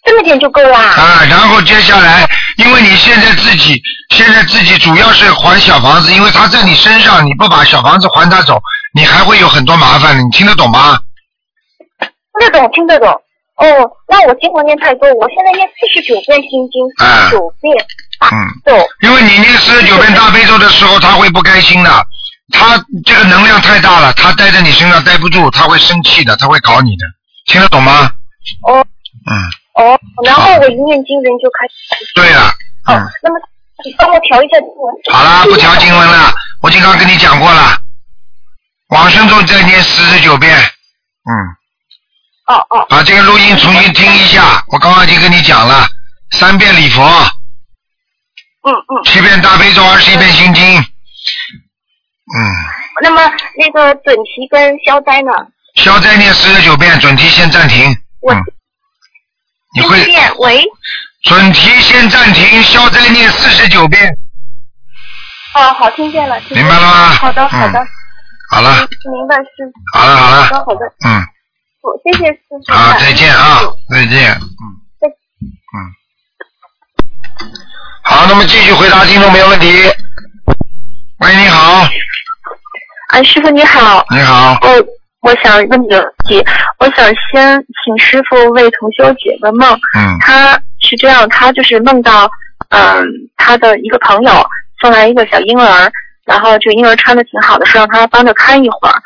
这么点就够啦？啊，然后接下来，因为你现在自己现在自己主要是还小房子，因为他在你身上，你不把小房子还他走，你还会有很多麻烦的，你听得懂吗？听得懂，听得懂。哦，那我经文念太多，我现在念四十九遍心经，四十九遍嗯，咒。因为你念四十九遍大悲咒的时候，他会不开心的，他这个能量太大了，他待在你身上待不住，他会生气的，他会搞你的，听得懂吗？哦嗯，哦，然后我一念经人就开始。对了，哦嗯，，那么你帮我调一下经文。好啦，不调经文了，我经常跟你讲过了，往生咒再念四十九遍，嗯。哦哦把这个录音重新听一下，我刚刚已经跟你讲了，三遍礼佛，嗯嗯。七遍大悲咒，二十一遍心经。嗯，那么那个准提跟消灾呢？消灾念四十九遍，准提先暂停。我嗯，你会喂？准提先暂停，消灾念四十九遍，哦，好，听见了。听见明白了吗？好的，好的嗯。好了，明白师傅。好了，好好的，了，好的。嗯，我谢谢师傅。好，再见啊，再见，嗯再嗯。好，那么继续回答听众朋友问题。喂，你好，啊，师傅你好，你好，我我想问你个问题，我想先请师傅为同修解个梦。嗯他是这样，他就是梦到，嗯，他的一个朋友送来一个小婴儿，然后这个婴儿穿的挺好的，是让他帮着看一会儿。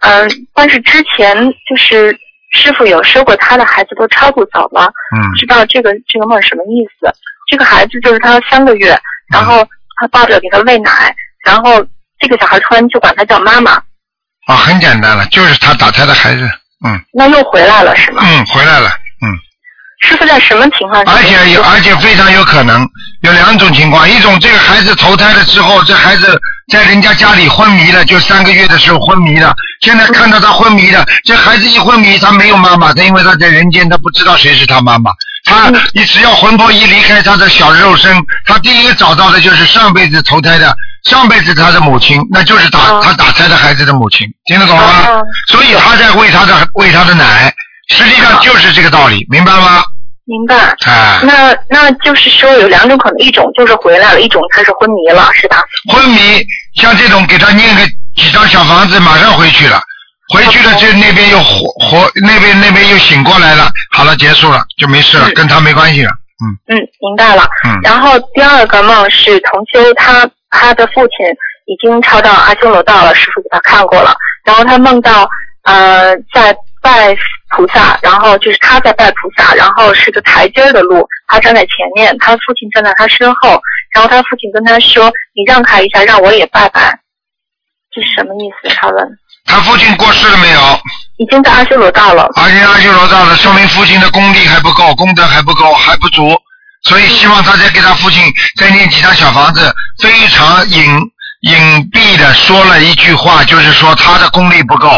嗯，但是之前就是师傅有说过，他的孩子都超度走了，嗯知道这个这个梦什么意思？这个孩子就是他三个月，然后他抱着给他喂奶，然后这个小孩突然就管他叫妈妈，啊，很简单了，就是他打胎的孩子，嗯那又回来了是吗？嗯，回来了，嗯师傅在什么情况下？而且有，而且非常有可能有两种情况，一种这个孩子投胎了之后，这孩子在人家家里昏迷了，就三个月的时候昏迷了，现在看到他昏迷了，这孩子一昏迷，他没有妈妈，他因为他在人间，他不知道谁是他妈妈，他你只要魂魄一离开他的小肉身，他第一个找到的就是上辈子投胎的。上辈子他的母亲，那就是打、哦他打胎的孩子的母亲，听得懂吗？哦所以他在喂他的喂他的奶，实际上就是这个道理，明白吗？明白。哎，那那就是说有两种可能，一种就是回来了，一种他是昏迷了，是吧？昏迷像这种给他念个几张小房子，马上回去了，回去了就那边又活活那边那边又醒过来了，好了结束了就没事了，嗯跟他没关系了，嗯，明白了。嗯然后第二个梦是同修他他的父亲已经超到阿修罗道了，师傅给他看过了。然后他梦到呃在拜菩萨，然后就是他在拜菩萨，然后是个台阶儿的路，他站在前面，他父亲站在他身后，然后他父亲跟他说：“你让开一下，让我也拜拜。”这是什么意思？他问。他父亲过世了没有？已经在阿修罗道了。而且阿修罗道了，说明父亲的功力还不够，功德还不够，还不足，所以希望他再给他父亲再念几张小房子，非常隐隐蔽的说了一句话，就是说他的功力不够，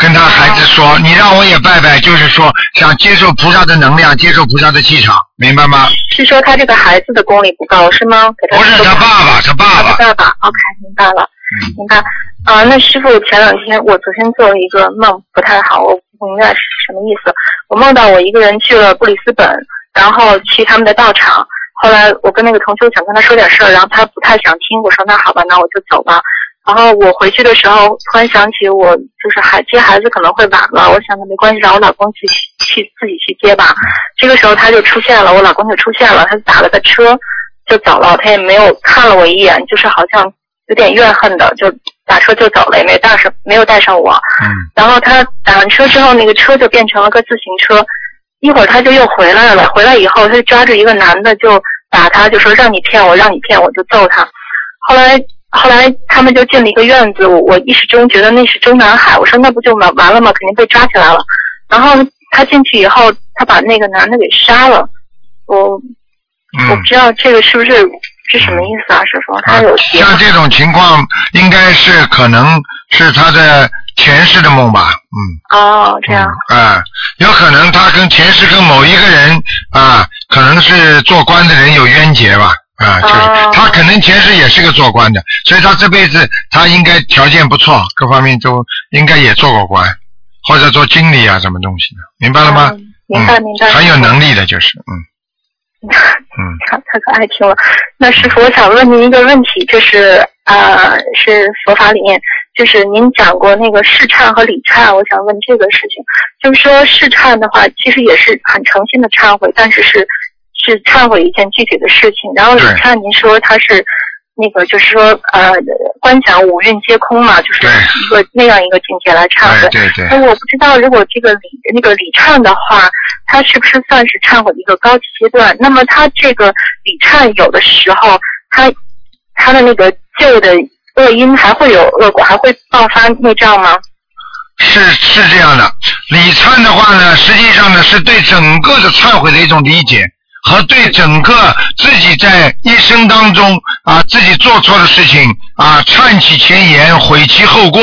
跟他孩子说，你让我也拜拜，就是说想接受菩萨的能量，接受菩萨的气场，明白吗？是说他这个孩子的功力不够是吗？给他不是他爸爸，他爸爸他爸，爸爸，OK，明白了，嗯明白。啊、那师傅前两天我昨天做了一个梦，不太好，我不明白是什么意思。我梦到我一个人去了布里斯本，然后去他们的道场。后来我跟那个同修想跟他说点事儿，然后他不太想听，我说那好吧，那我就走吧。然后我回去的时候，突然想起我就是孩接孩子可能会晚了，我想着没关系，让我老公去去自己去接吧。这个时候他就出现了，我老公就出现了，他打了个车就走了，他也没有看了我一眼，就是好像有点怨恨的，就打车就走了，也没带上没有带上我。嗯，然后他打完车之后，那个车就变成了个自行车，一会儿他就又回来了，回来以后他就抓住一个男的就打他，就说让你骗我，让你骗我，就揍他。后来后来他们就进了一个院子，我我一时中觉得那是中南海，我说那不就完完了吗？肯定被抓起来了。然后他进去以后，他把那个男的给杀了。我我嗯不。知道这个是不是是什么意思啊？师傅，他有结像这种情况，应该是可能是他的前世的梦吧，嗯。哦，这样嗯啊，有可能他跟前世跟某一个人啊，可能是做官的人有冤结吧。啊，就是哦他可能前世也是个做官的，所以他这辈子他应该条件不错，各方面都应该也做过官，或者做经理啊什么东西的，明白了吗？嗯明白嗯明白。很有能力的，就是嗯 [LAUGHS] 嗯太太可爱听了。那师傅，我想问您一个问题，就是呃，是佛法里面，就是您讲过那个试忏和理忏，我想问这个事情，就是说试忏的话，其实也是很诚心的忏悔，但是是是忏悔一件具体的事情，然后礼对忏您说他是。那个就是说，呃，观想五蕴皆空嘛，就是对一个那样一个境界来忏悔。对对我不知道，如果这个礼那个礼忏的话，他是不是算是忏悔的一个高级阶段？那么他这个礼忏有的时候，他他的那个旧的恶因还会有恶果，还会爆发内障吗？是是这样的，礼忏的话呢，实际上呢是对整个的忏悔的一种理解，和对整个自己在一生当中啊自己做错的事情啊忏其前言，悔其后过，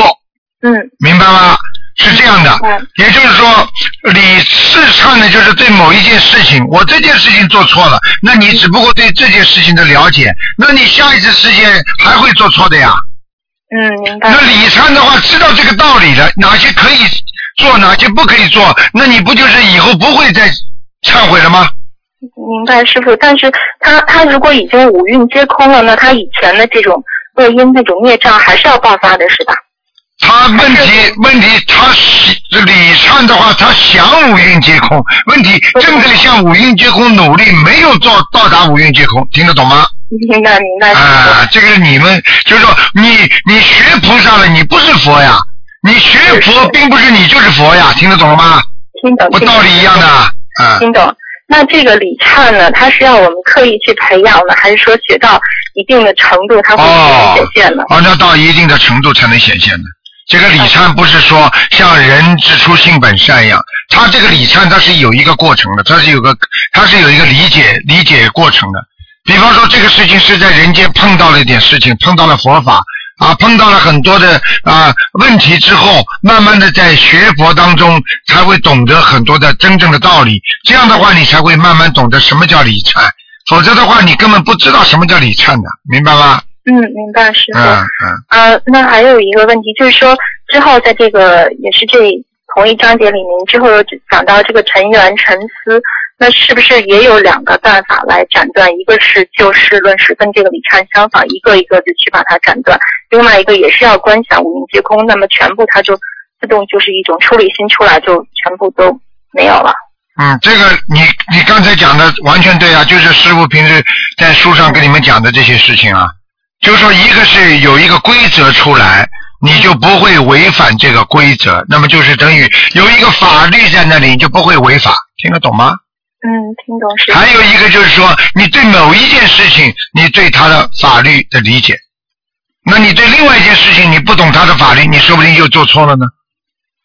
嗯明白吗？是这样的嗯，也就是说，礼事忏的，就是对某一件事情，我这件事情做错了，那你只不过对这件事情的了解，那你下一次事件还会做错的呀。嗯，明白那。李忏的话，知道这个道理了，哪些可以做，哪些不可以做，那你不就是以后不会再忏悔了吗？明白，师傅。但是他他如果已经五蕴皆空了，那他以前的这种恶因、这种孽障还是要爆发的，是吧？他问题问题，他喜礼忏的话，他想五蕴皆空，问题正在向五蕴皆空努力，没有做到达五蕴皆空，听得懂吗？明白，明白，啊，这个是你们就是说，你你学菩萨了，你不是佛呀，你学佛并不是你就是佛呀，听得懂了吗？听懂，听懂不道理一样的，啊，听懂。那这个礼忏呢，它是要我们刻意去培养呢，还是说学到一定的程度，它会显现呢？哦，那到一定的程度才能显现的。这个礼忏不是说像人之初性本善一样，他这个礼忏它是有一个过程的，它是有个它是有一个理解理解过程的。比方说这个事情是在人间碰到了一点事情，碰到了佛法啊，碰到了很多的啊问题之后，慢慢的在学佛当中才会懂得很多的真正的道理。这样的话，你才会慢慢懂得什么叫礼忏，否则的话，你根本不知道什么叫礼忏的，明白吗？嗯，明白师傅。嗯嗯。呃，那还有一个问题就是说，之后在这个也是这同一章节里面，之后又讲到这个尘缘沉思，那是不是也有两个办法来斩断？一个是就事论事，跟这个李灿相反，一个一个的去把它斩断；另外一个也是要观想五明皆空，那么全部它就自动就是一种出离心出来，就全部都没有了。嗯，这个你你刚才讲的完全对啊，就是师傅平时在书上跟你们讲的这些事情啊，就是说一个是有一个规则出来，你就不会违反这个规则，那么就是等于有一个法律在那里，你就不会违法，听得懂吗？嗯，听懂是。还有一个就是说，你对某一件事情，你对它的法律的理解，那你对另外一件事情你不懂它的法律，你说不定又做错了呢。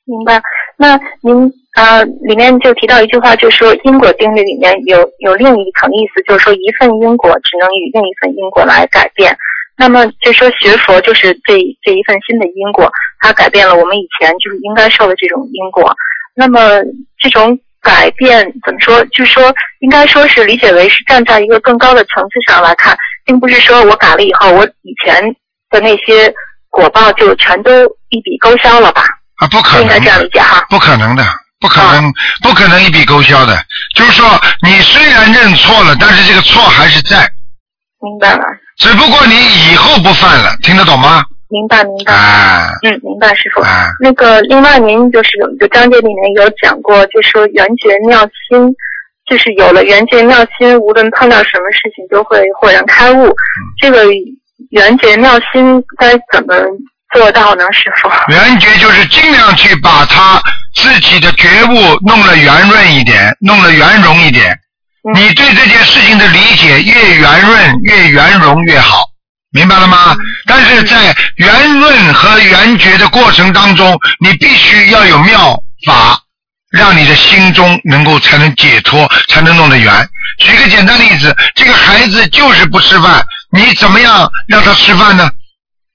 明白。那您呃里面就提到一句话，就是说因果定律里面有有另一层意思，就是说一份因果只能与另一份因果来改变。那么就说学佛就是这这一份新的因果，它改变了我们以前就是应该受的这种因果。那么这种改变怎么说？就是说应该说是理解为是站在一个更高的层次上来看，并不是说我改了以后，我以前的那些果报就全都一笔勾销了吧？啊，不可能应该这样理解哈。不可能的，不可能，不可能一笔勾销的。就是说，你虽然认错了，但是这个错还是在，明白了，只不过你以后不犯了，听得懂吗？明白明白。啊嗯，明白师傅。啊，那个，另外您就是有一个章节里面有讲过，就说缘觉妙心，就是有了缘觉妙心，无论碰到什么事情都会豁然开悟。嗯这个缘觉妙心该怎么做到呢？师傅？圆觉就是尽量去把他自己的觉悟弄得圆润一点，弄得圆融一点。嗯你对这件事情的理解越圆润、越圆融越好，明白了吗？但是在圆润和圆觉的过程当中，你必须要有妙法，让你的心中能够才能解脱，才能弄得圆。举个简单例子，这个孩子就是不吃饭，你怎么样让他吃饭呢？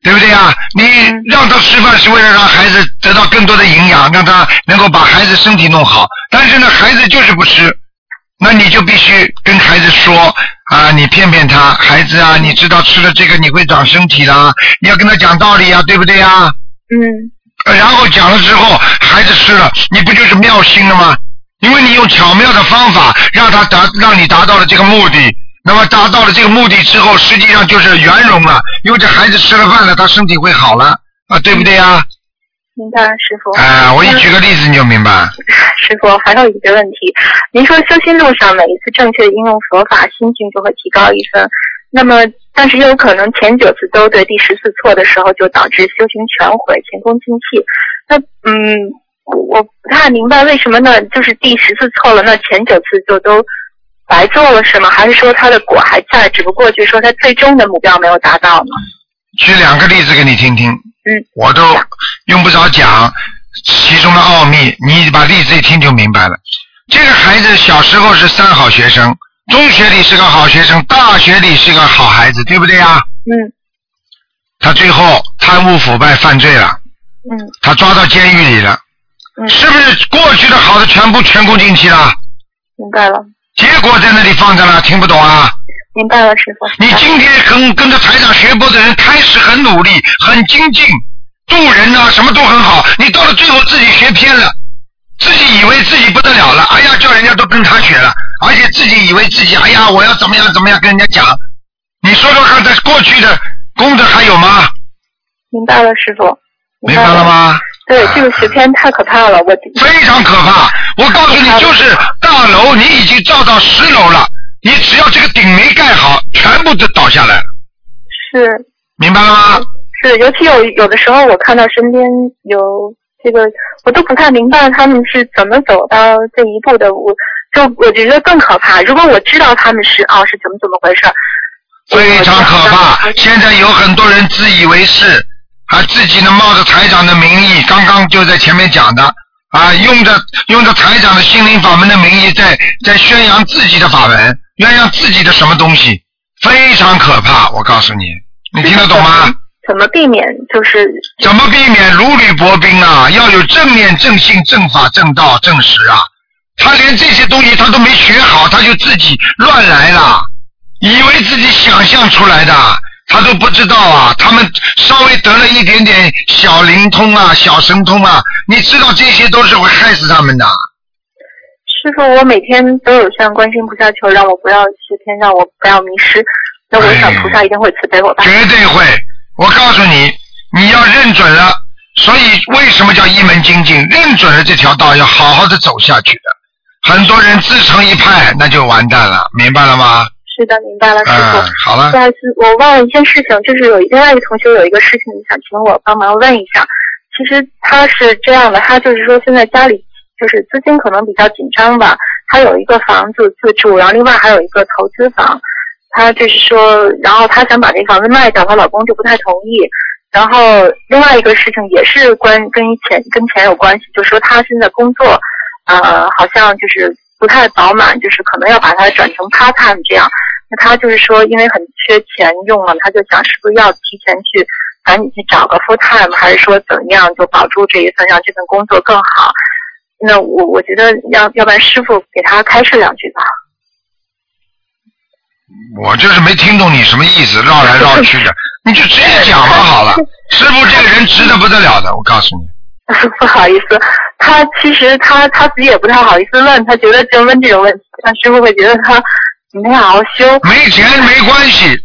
对不对呀？你让他吃饭是为了让孩子得到更多的营养，让他能够把孩子身体弄好。但是呢，孩子就是不吃，那你就必须跟孩子说啊，你骗骗他，孩子啊，你知道吃了这个你会长身体的，你要跟他讲道理啊，对不对呀？嗯呃然后讲了之后，孩子吃了，你不就是妙心了吗？因为你用巧妙的方法让他达，让你达到了这个目的。那么达到了这个目的之后，实际上就是圆融了，因为这孩子吃了饭了，他身体会好了啊，对不对呀？明白，师傅。啊，我一举个例子你就明白。[LAUGHS] 师傅，还有一个问题，您说修心路上每一次正确应用佛法，心境就会提高一分。那么，但是又有可能前九次都对，第十次错的时候，就导致修行全毁，前功尽弃。那嗯，我不太明白为什么呢？就是第十次错了，那前九次就都白做了是吗？还是说他的果还在，只不过就是说他最终的目标没有达到呢？举两个例子给你听听。嗯。我都用不着讲其中的奥秘，你把例子一听就明白了。这个孩子小时候是三好学生，中学里是个好学生，大学里是个好孩子，对不对呀？嗯他最后贪污腐败犯罪了，嗯他抓到监狱里了，嗯，是不是过去的好的全部全功尽弃了？明白了，结果在那里放着了，听不懂啊？明白了，师傅。你今天跟跟着台长学佛的人，开始很努力，很精进，渡人呐、什么都很好。你到了最后自己学偏了，自己以为自己不得了了，哎呀，叫人家都跟他学了，而且自己以为自己，哎呀，我要怎么样怎么样跟人家讲。你说说看，在过去的功德还有吗？明白了，师傅。明白了？吗？对，这个学偏太可怕了，我非常可怕。我告诉你，就是大楼，你已经造到十楼了，你只要这个顶没盖好，全部都倒下来，是明白了吗？是，尤其有有的时候，我看到身边有这个，我都不太明白他们是怎么走到这一步的。我就我觉得更可怕。如果我知道他们是哦是怎么怎么回事，非常可怕。现在有很多人自以为是啊，自己呢冒着财长的名义，刚刚就在前面讲的啊，用着用着财长的心灵法门的名义，在在宣扬自己的法门，宣扬自己的什么东西，非常可怕。我告诉你，你听得懂吗？怎么避免？就是怎么避免如履薄冰啊？要有正念、正信、正法、正道、正实啊！他连这些东西他都没学好，他就自己乱来了，以为自己想象出来的，他都不知道啊！他们稍微得了一点点小灵通啊、小神通啊，你知道这些都是会害死他们的。师傅，我每天都有向观世音菩萨求，让我不要欺骗，让我不要迷失。那我想菩萨一定会慈悲我吧？绝对会！我告诉你，你要认准了。所以为什么叫一门精进？认准了这条道，要好好的走下去的。很多人自成一派，那就完蛋了，明白了吗？是的，明白了，师傅。嗯，好了不。好意思，我忘了一件事情，就是有另外一个同学有一个事情想请我帮忙问一下。其实他是这样的，他就是说现在家里就是资金可能比较紧张吧，他有一个房子自住，然后另外还有一个投资房。他就是说，然后他想把这房子卖掉，她老公就不太同意。然后另外一个事情也是关跟钱跟钱有关系，就说他现在工作，呃，好像就是不太饱满，就是可能要把它转成 part time 这样。那他就是说，因为很缺钱用了，他就想是不是要提前去赶紧去找个 full time，还是说怎么样就保住这一份，让这份工作更好？那我我觉得要要不然师傅给他开示两句吧。我就是没听懂你什么意思，绕来绕去的，[LAUGHS] 你就直接讲吧好了。[LAUGHS] 师傅这个人直的不得了的，我告诉你。[LAUGHS] 不好意思，他其实他他自己也不太好意思问，他觉得就问这种问题，他师傅会觉得他没好好修。没钱没关系，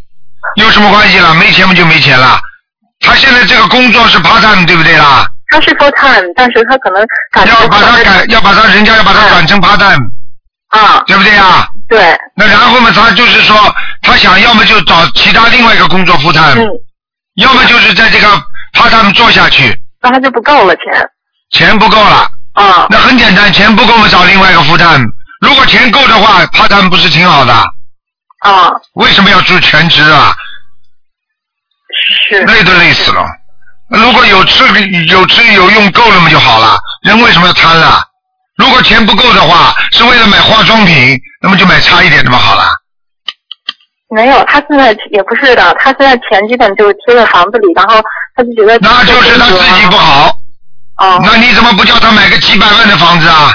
有什么关系了？没钱不就没钱了？他现在这个工作是 part time 对不对啦？他是 full time，但是他可能感觉要把他改，要把他人家要把他转成 part time，啊，对不对呀？对，那然后嘛，他就是说，他想要么就找其他另外一个工作 full time，、嗯，要么就是在这个 part time 做下去，那他就不够了钱。钱不够了，啊，那很简单，钱不够嘛找另外一个 full time，如果钱够的话，part time 不是挺好的？啊，为什么要做全职啊？是。累都累死了。如果有吃有吃有用够了嘛就好了，人为什么要贪了？如果钱不够的话，是为了买化妆品，那么就买差一点的嘛好了。没有，他现在也不是的，他现在钱基本就贴在房子里，然后他就觉得那就是他自己不好。哦。那你怎么不叫他买个几百万的房子啊？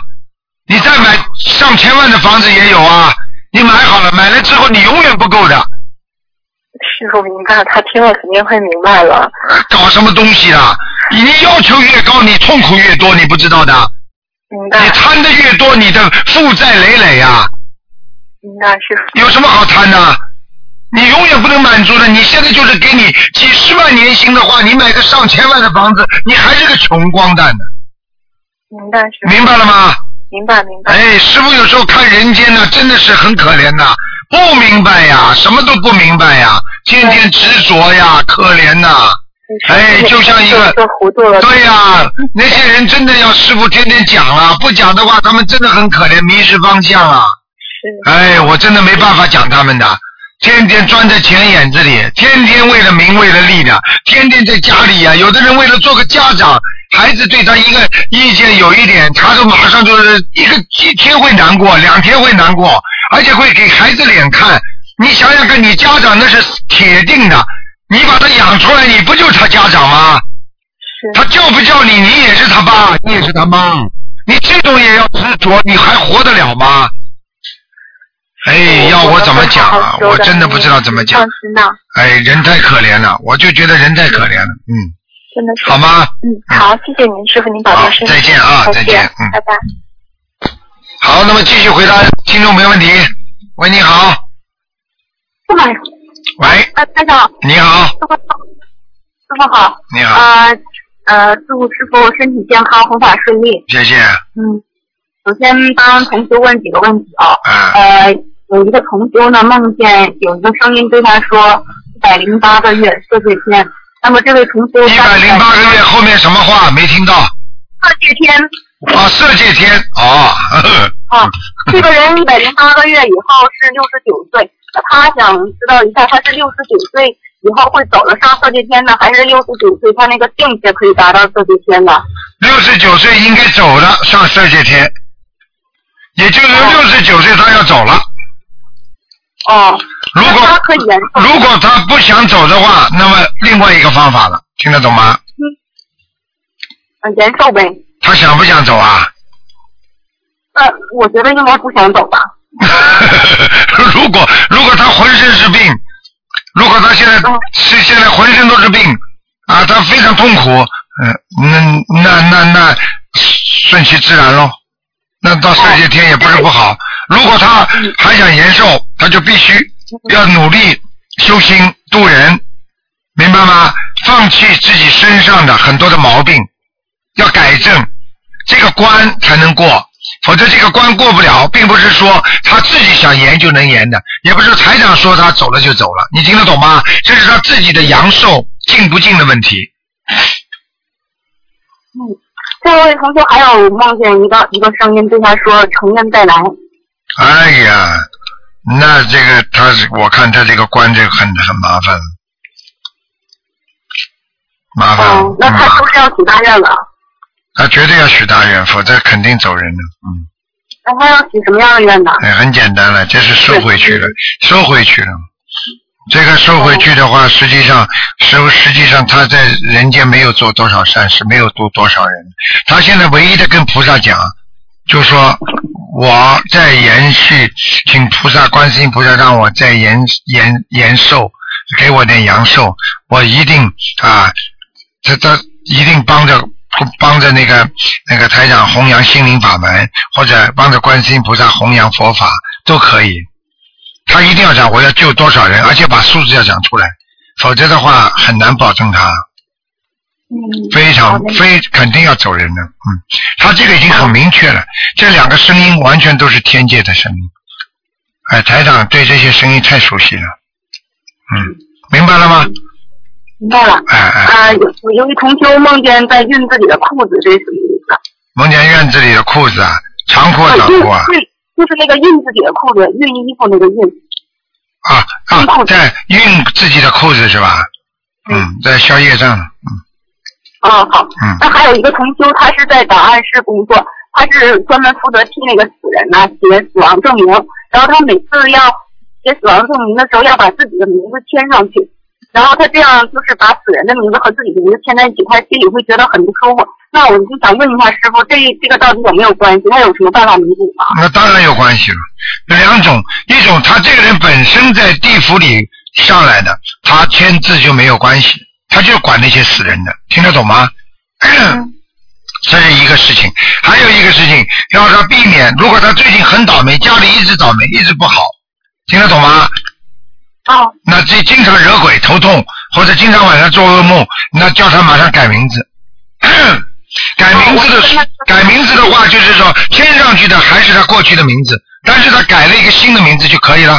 你再买上千万的房子也有啊。你买好了，买了之后你永远不够的。师傅明白，他听了肯定会明白了。搞什么东西啊？你要求越高，你痛苦越多，你不知道的。明白。你贪的越多，你的负债累累呀、明白，师傅。有什么好贪的？你永远不能满足的。你现在就是给你几十万年薪的话，你买个上千万的房子，你还是个穷光蛋呢，明白，师傅。明白了吗？明白，明白。哎，师傅有时候看人间呢，真的是很可怜的，不明白呀，什么都不明白呀，天天执着呀，可怜呐。哎，就像一个，糊涂了。对呀、那些人真的要师傅天天讲啊，不讲的话，他们真的很可怜，迷失方向啊。是。哎，我真的没办法讲他们的，天天钻在钱眼子里，天天为了名为了利的，天天在家里呀、有的人为了做个家长，孩子对他一个意见有一点，他就马上就是一个一天会难过，两天会难过，而且会给孩子脸看。你想想看，你家长那是铁定的，你把他养出来，你不就是他家长吗？他叫不叫你，你也是他爸，你也是他妈，你这种也要执着，你还活得了吗？哎，要我怎么讲啊？我真的不知道怎么讲哎，人太可怜了，我就觉得人太可怜了，嗯，真的是。好吗？嗯，好，谢谢您，师傅，您保重身体。再见啊再再见嗯拜拜。好，那么继续回答听众没问题。喂，你好，喂，喂，啊，台长，你好，师傅好，师傅好，你好，呃呃，祝师傅身体健康，弘法顺利。谢谢。嗯，首先帮同学问几个问题啊。啊。呃，有一个同修呢，梦见有一个声音对他说一百零八个月色界天。那么这位同修一百零八个月后面什么话没听到？色界天。啊，色界天。哦，啊，[LAUGHS] 这个人一百零八个月以后是六十九岁，他想知道一下，他是六十九岁以后会走了上色界天呢，还是六十九岁他那个境界可以达到色界天呢？六十九岁应该走了上色界天，也就是六十九岁他要走了。哦，如果他可以。如果他不想走的话，那么另外一个方法了，听得懂吗？嗯，延寿呗。他想不想走啊？呃，我觉得应该不想走吧。[LAUGHS] 如果如果他浑身是病，如果他现在嗯是现在浑身都是病啊，他非常痛苦，嗯、那那那那顺其自然喽。那到世界天也不是不好。如果他还想延寿，他就必须要努力修心度人，明白吗？放弃自己身上的很多的毛病，要改正，这个关才能过。否则这个关过不了，并不是说他自己想延就能延的，也不是台长说他走了就走了，你听得懂吗？这是他自己的阳寿尽不尽的问题。嗯，这位同学还有梦见一个一个声音对他说：“承认再来。哎呀，那这个他是我看他这个关这个很很麻烦，麻烦。哦，那他不是要许大愿了？他绝对要许大愿，否则肯定走人的。嗯，那他要许什么样的愿呢？哎，很简单了，这是收回去了，收回去了。这个收回去的话，实际上实实际上他在人间没有做多少善事，没有度多少人。他现在唯一的跟菩萨讲，就说我在延续，请菩萨、观世音菩萨让我再延延延寿，给我点阳寿，我一定啊，他他一定帮着帮着那个那个台长弘扬心灵法门，或者帮着观世音菩萨弘扬佛法都可以。他一定要讲我要救多少人，而且把数字要讲出来，否则的话很难保证他。嗯，非常非肯定要走人的，嗯，他这个已经很明确了，这两个声音完全都是天界的声音，哎，台长对这些声音太熟悉了，嗯，明白了吗？明白了。哎哎，啊，有有一同修梦见在熨自己的裤子，这是什么意思？梦见院子里的裤子啊，长裤啊短裤啊，对，就是那个熨自己的裤子，熨衣服那个熨。啊啊，在熨自己的裤子是吧？嗯，在消业障，嗯哦，好。嗯那还有一个同修，他是在档案室工作，他是专门负责替那个死人呢写死亡证明，然后他每次要写死亡证明的时候，要把自己的名字签上去，然后他这样就是把死人的名字和自己的名字签在一起，他心里会觉得很不舒服。那我就想问一下师傅，这这个到底有没有关系？他有什么办法弥补吗？那当然有关系了。有两种，一种他这个人本身在地府里上来的，他签字就没有关系，他就管那些死人的，听得懂吗？[CLEARS THROAT] 这是一个事情，还有一个事情要他避免，如果他最近很倒霉，家里一直倒霉，一直不好，听得懂吗？哦，那这经常惹鬼头痛，或者经常晚上做噩梦，那叫他马上改名字。改名字的改名字的话，就是说签上去的还是他过去的名字，但是他改了一个新的名字就可以了。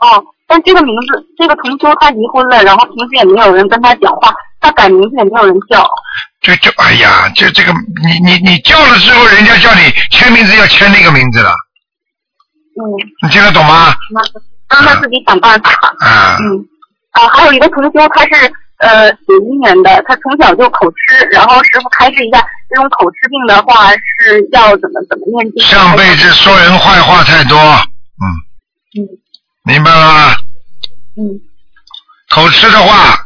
哦，但这个名字，这个同修他离婚了，然后平时也没有人跟他讲话，他改名字也没有人叫。就就哎呀，就这个你你你叫了之后，人家叫你签名字要签那个名字了，嗯，你听得懂吗？那让他自己想办法。啊，嗯，啊，还有一个同修，他是呃九一年的，他从小就口吃，然后师傅开示一下，这种口吃病的话是要怎么怎么念经？上辈子说人坏话太多，嗯，嗯明白了吗？嗯口吃的话，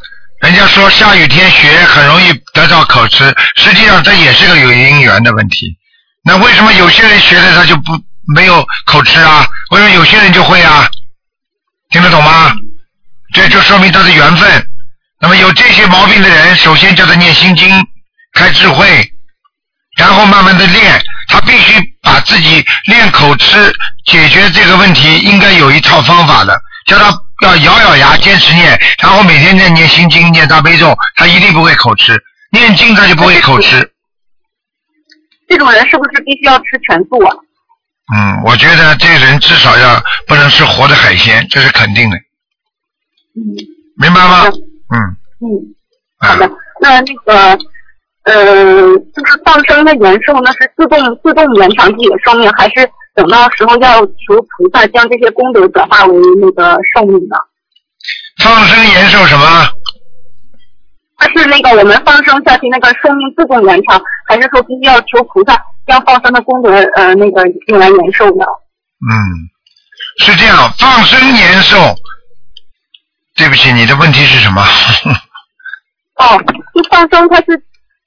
人家说下雨天学很容易得到口吃，实际上这也是个有因缘的问题。那为什么有些人学的他就不没有口吃啊？为什么有些人就会啊？听得懂吗？这就说明他的缘分。那么有这些毛病的人，首先叫他念心经，开智慧，然后慢慢的练。他必须把自己练口吃解决这个问题，应该有一套方法的。叫他要咬咬牙坚持念，然后每天在念心经、念大悲咒，他一定不会口吃。念经他就不会口吃。这种人是不是必须要吃全素啊？嗯，我觉得这个人至少要不能吃活的海鲜，这是肯定的，嗯明白吗？嗯，嗯，啊好的。那那个呃，就是放生的延寿，那是自动自动延长自己的寿命，还是等到时候要求菩萨将这些功德转化为那个寿命呢？放生延寿什么？它是那个我们放生下去，那个寿命自动延长，还是说必须要求菩萨将放生的功德呃那个用来延寿呢？嗯，是这样，放生延寿。对不起，你的问题是什么？哦，就放生，它是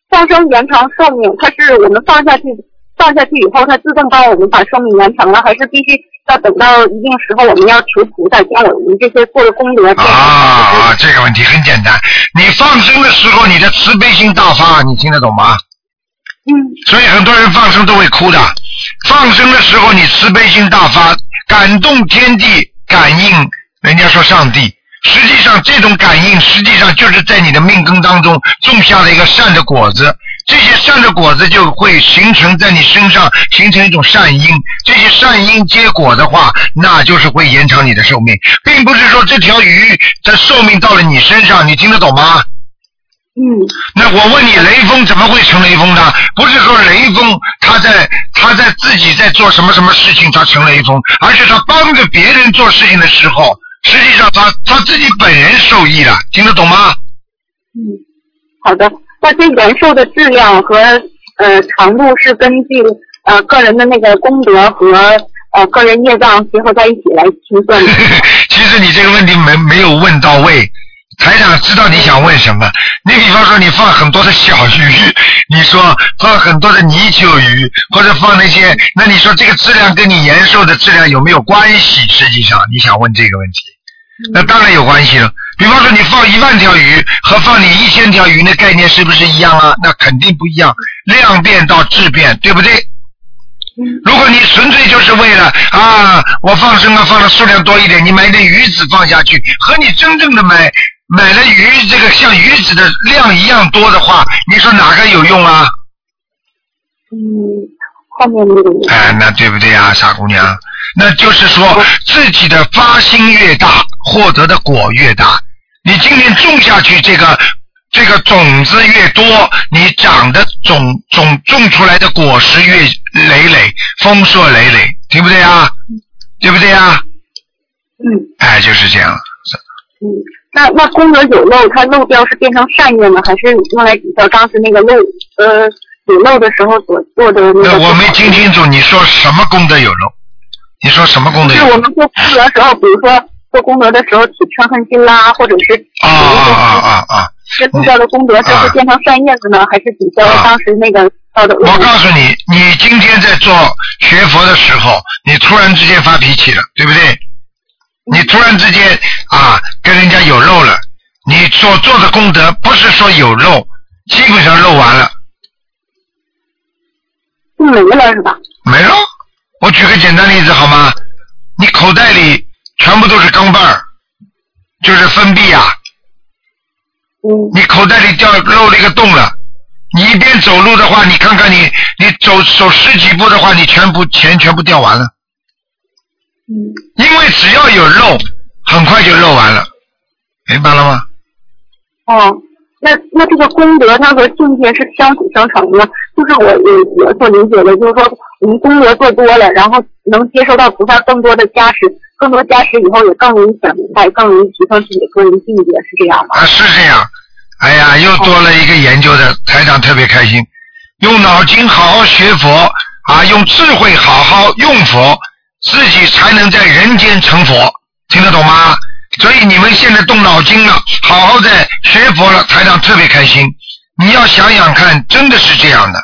放生延长寿命，它是我们放下去放下去以后，它自动帮我们把寿命延长了，还是必须要等到一定时候，我们要求菩萨将我们这些做的功德啊啊，这个问题很简单，你放生的时候，你的慈悲心大发，你听得懂吗？嗯。所以很多人放生都会哭的，放生的时候你慈悲心大发，感动天地，感应人家说上帝。实际上，这种感应实际上就是在你的命根当中种下了一个善的果子，这些善的果子就会形成在你身上形成一种善因，这些善因结果的话，那就是会延长你的寿命，并不是说这条鱼的寿命到了你身上，你听得懂吗？嗯。那我问你，雷锋怎么会成雷锋呢？不是说雷锋他在他在自己在做什么什么事情他成雷锋，而是他帮着别人做事情的时候。实际上，他他自己本人受益了，听得懂吗？嗯，好的。那这延寿的质量和呃长度是根据呃个人的那个功德和呃个人业障结合在一起来计算的。[LAUGHS] 其实你这个问题没没有问到位。台长知道你想问什么。你比方说，你放很多的小鱼，你说放很多的泥鳅鱼，或者放那些，那你说这个质量跟你延寿的质量有没有关系？实际上，你想问这个问题，那当然有关系了。比方说，你放一万条鱼和放你一千条鱼，那概念是不是一样啊？那肯定不一样，量变到质变，对不对？如果你纯粹就是为了啊，我放生啊，放的数量多一点，你买点鱼子放下去，和你真正的买。买了鱼，这个像鱼子的量一样多的话，你说哪个有用啊？嗯，后面那个。哎，那对不对啊，傻姑娘？那就是说，自己的发心越大，获得的果越大。你今天种下去，这个这个种子越多，你长的种种种出来的果实越累累，丰硕累累，对不对啊？对不对啊？嗯。哎，就是这样。嗯。那那功德有漏，它漏掉是变成善业呢，还是用来抵消当时那个漏呃有漏的时候所做的那个？我没听清楚你说什么功德有漏？你说什么功德？是我们做功德的时候，比如说做功德的时候起嗔恨心啦，或者是啊啊啊啊！是漏掉的功德，这是变成善叶子呢，还是抵消当时那个造的？我告诉你，你今天在做学佛的时候，你突然之间发脾气了，对不对？你突然之间啊，跟人家有漏了，你所做的功德不是说有漏，基本上漏完了，没了是吧？没了。我举个简单例子好吗？你口袋里全部都是钢镚儿，就是分币啊。嗯。你口袋里掉漏了一个洞了，你一边走路的话，你看看你，你走走十几步的话，你全部钱全部掉完了。因为只要有漏，很快就漏完了，明白了吗？哦，那那这个功德它和境界是相辅相成的，就是我我我所理解的，就是说我们功德做多了，然后能接受到菩萨更多的加持，更多加持以后也更容易想明白，更容易提升自己的个人境界，是这样吗？啊，是这样。哎呀，又多了一个研究的台长特别开心，用脑筋好好学佛啊，用智慧好好用佛。自己才能在人间成佛，听得懂吗？所以你们现在动脑筋了，好好在学佛了，台长特别开心。你要想想看，真的是这样的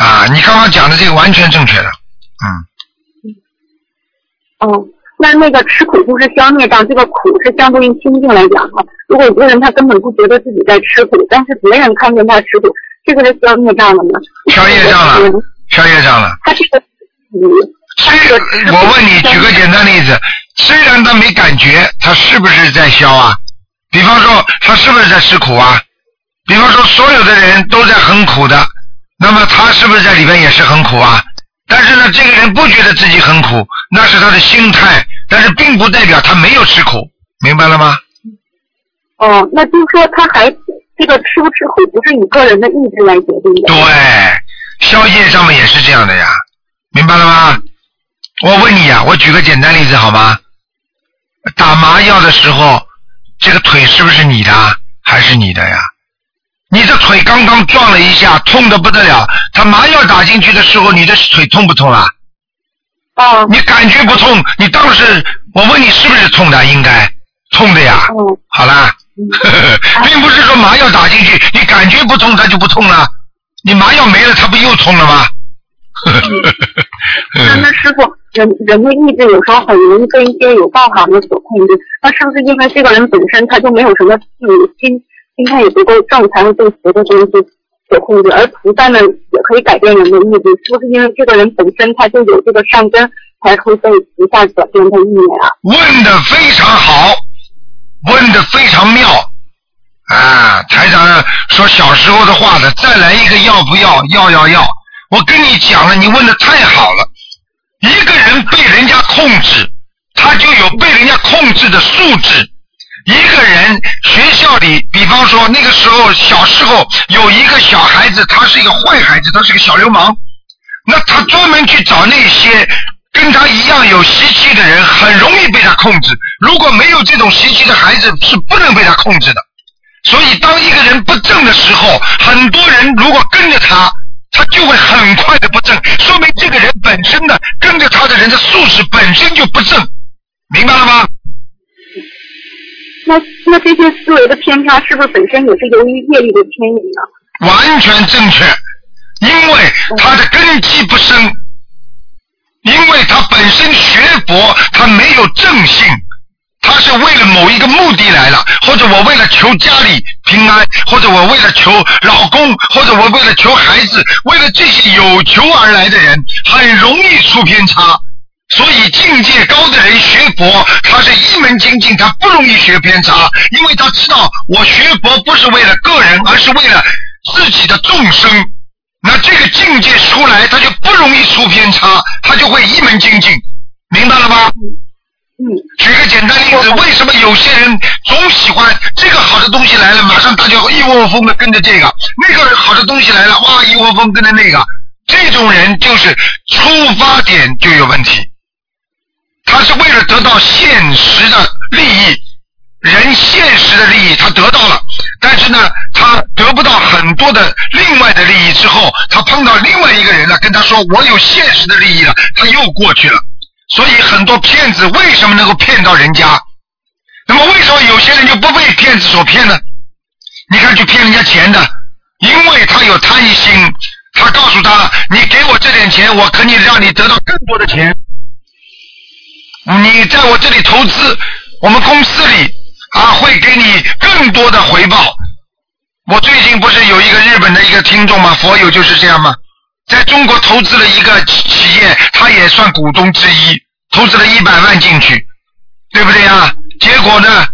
啊！你刚刚讲的这个完全正确的，嗯。哦，那那个吃苦就是消灭障，这个苦是相对于清净来讲哈。如果一个人他根本不觉得自己在吃苦，但是别人看见他吃苦，这个是消灭障了吗？消业障了，[LAUGHS] 消业障了。他这个苦。我问你，举个简单例子，虽然他没感觉，他是不是在消啊？比方说，他是不是在吃苦啊？比方说，所有的人都在很苦的，那么他是不是在里边也是很苦啊？但是呢，这个人不觉得自己很苦，那是他的心态，但是并不代表他没有吃苦，明白了吗？哦，那就是说，他还这个吃不吃苦，不是以个人的意志来决定的。对，宵夜上面也是这样的呀，明白了吗？我问你呀、我举个简单例子好吗？打麻药的时候，这个腿是不是你的，还是你的呀？你的腿刚刚撞了一下，痛的不得了。他麻药打进去的时候，你的腿痛不痛啊？哦，你感觉不痛，你当时我问你是不是痛的？应该痛的呀。嗯，好啦，[LAUGHS] 并不是说麻药打进去，你感觉不痛，它就不痛了。你麻药没了，它不又痛了吗？那那师傅，人人的意志有时候很容易被一些有道行的所控制，那是不是因为这个人本身他就没有什么自己心心态也不够正，才会被邪的东西控制？而菩萨呢，也可以改变人的意志，是不是因为这个人本身他就有这个善根，才会被菩萨转变的意念啊？问的非常好，问的非常妙啊！台长说小时候的话呢，再来一个要不要？要要要！我跟你讲了，你问的太好了。一个人被人家控制，他就有被人家控制的素质。一个人学校里，比方说那个时候小时候有一个小孩子，他是一个坏孩子，他是个小流氓，那他专门去找那些跟他一样有习气的人，很容易被他控制。如果没有这种习气的孩子，是不能被他控制的。所以，当一个人不正的时候，很多人如果跟着他，他就会很快的不正，说明这个人本身的跟着他的人的素质本身就不正，明白了吗？那那这些思维的偏差，是不是本身也是由于业力的牵引呢？完全正确，因为他的根基不深，因为他本身学佛，他没有正性，他是为了某一个目的来了，或者我为了求家里平安，或者我为了求老公，或者我为了求孩子，为了这些有求而来的人，很容易出偏差。所以境界高的人学佛，他是一门精进，他不容易学偏差，因为他知道我学佛不是为了个人，而是为了自己的众生。那这个境界出来，他就不容易出偏差，他就会一门精进，明白了吗？嗯，举个简单例子，为什么有些人总喜欢这个好的东西来了，马上大家一窝蜂的跟着这个；那个好的东西来了，哇，一窝蜂跟着那个。这种人就是出发点就有问题，他是为了得到现实的利益，人现实的利益他得到了，但是呢，他得不到很多的另外的利益之后，他碰到另外一个人了，跟他说我有现实的利益了，他又过去了。所以很多骗子为什么能够骗到人家？那么为什么有些人就不被骗子所骗呢？你看去骗人家钱的，因为他有贪心，他告诉他，你给我这点钱，我可以让你得到更多的钱。你在我这里投资，我们公司里啊会给你更多的回报。我最近不是有一个日本的一个听众吗？佛友就是这样吗？在中国投资了一个企业，他也算股东之一，投资了一百万进去，对不对呀？结果呢，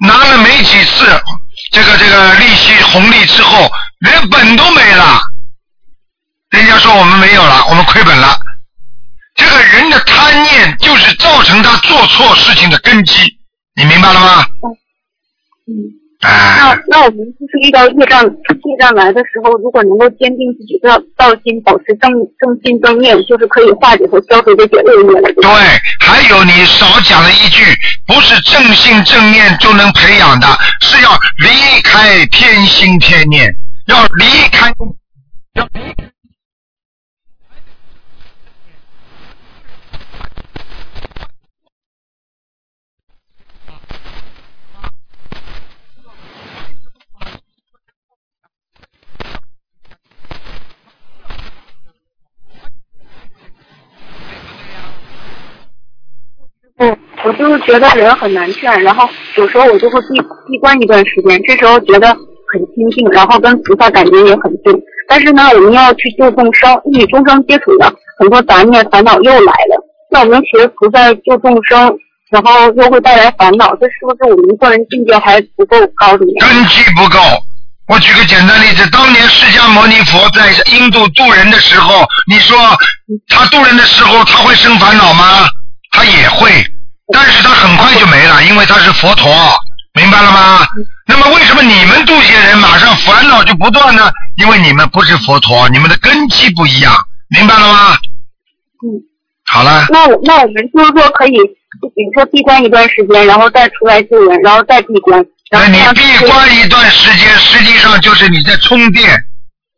拿了没几次这个这个利息红利之后，连本都没了。人家说我们没有了，我们亏本了。贪念就是造成他做错事情的根基，你明白了吗？嗯。哎那，那我们就是遇到业障业障来的时候，如果能够坚定自己的道心，保持正正心正念，就是可以化解和消除这些恶业了。对吧对，还有你少讲了一句，不是正心正念就能培养的，是要离开偏心偏念，要离开，要离开。嗯，我就是觉得人很难劝，然后有时候我就会闭闭关一段时间，这时候觉得很清静，然后跟菩萨感觉也很近。但是呢，我们要去救众生，与众生接触的很多杂念烦恼又来了。那我们学菩萨救众生，然后又会带来烦恼，这是不是我们个人境界还不够高的？根基不够。我举个简单例子，当年释迦牟尼佛在印度渡人的时候，你说他渡人的时候他会生烦恼吗？他也会，但是他很快就没了，因为他是佛陀，明白了吗？那么为什么你们渡些人马上烦恼就不断呢？因为你们不是佛陀，你们的根基不一样，明白了吗？嗯，好了，那我那我们就是说可以，比如说闭关一段时间，然后再出来救人，然后再闭关。那你闭关一段时间，实际上就是你在充电，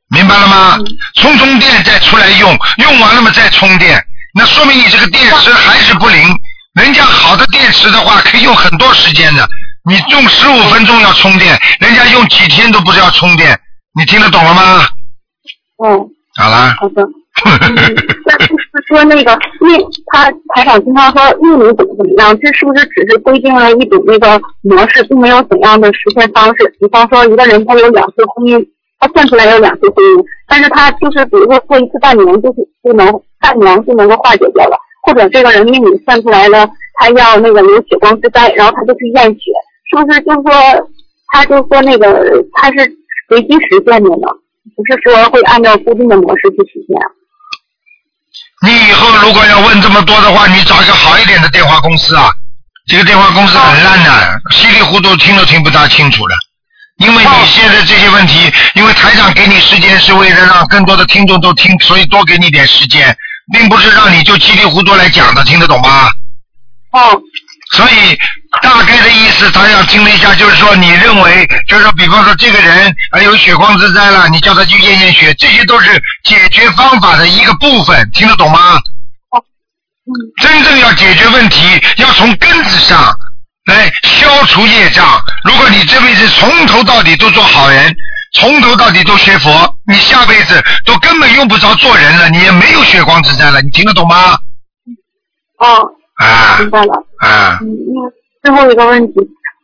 明白了吗？充充电再出来用，用完了嘛再充电，那说明你这个电池还是不灵。人家好的电池的话，可以用很多时间的，你用十五分钟要充电，人家用几天都不是要充电，你听得懂了吗？嗯，好了，好的。嗯，那就是说那个运，他台长经常说运营怎么怎么样，这是不是只是规定了一种那个模式，并没有怎样的实现方式？比方说一个人他有两次婚姻，他算出来有两次婚姻，但是他就是比如说过一次半年就是就能半年就能够化解掉了，或者这个人命里算出来了，他要那个有血光之灾，然后他就去验血，是不是就是说他就说那个他是随机实现的呢？不是说会按照固定的模式去实现啊？你以后如果要问这么多的话，你找一个好一点的电话公司啊。这个电话公司很烂的，稀里糊涂听都听不大清楚的。因为你现在这些问题，因为台长给你时间是为了让更多的听众都听，所以多给你点时间，并不是让你就稀里糊涂来讲的，听得懂吗？哦，所以大概的意思，台长听了一下，就是说你认为，就是说，比方说这个人啊有血光之灾了，你叫他去验验血，这些都是解决方法的一个部分，听得懂吗？哦真正要解决问题，要从根子上来消除业障。如果你这辈子从头到底都做好人，从头到底都学佛，你下辈子都根本用不着做人了，你也没有血光之灾了。你听得懂吗？哦，啊明白了。啊，嗯，那最后一个问题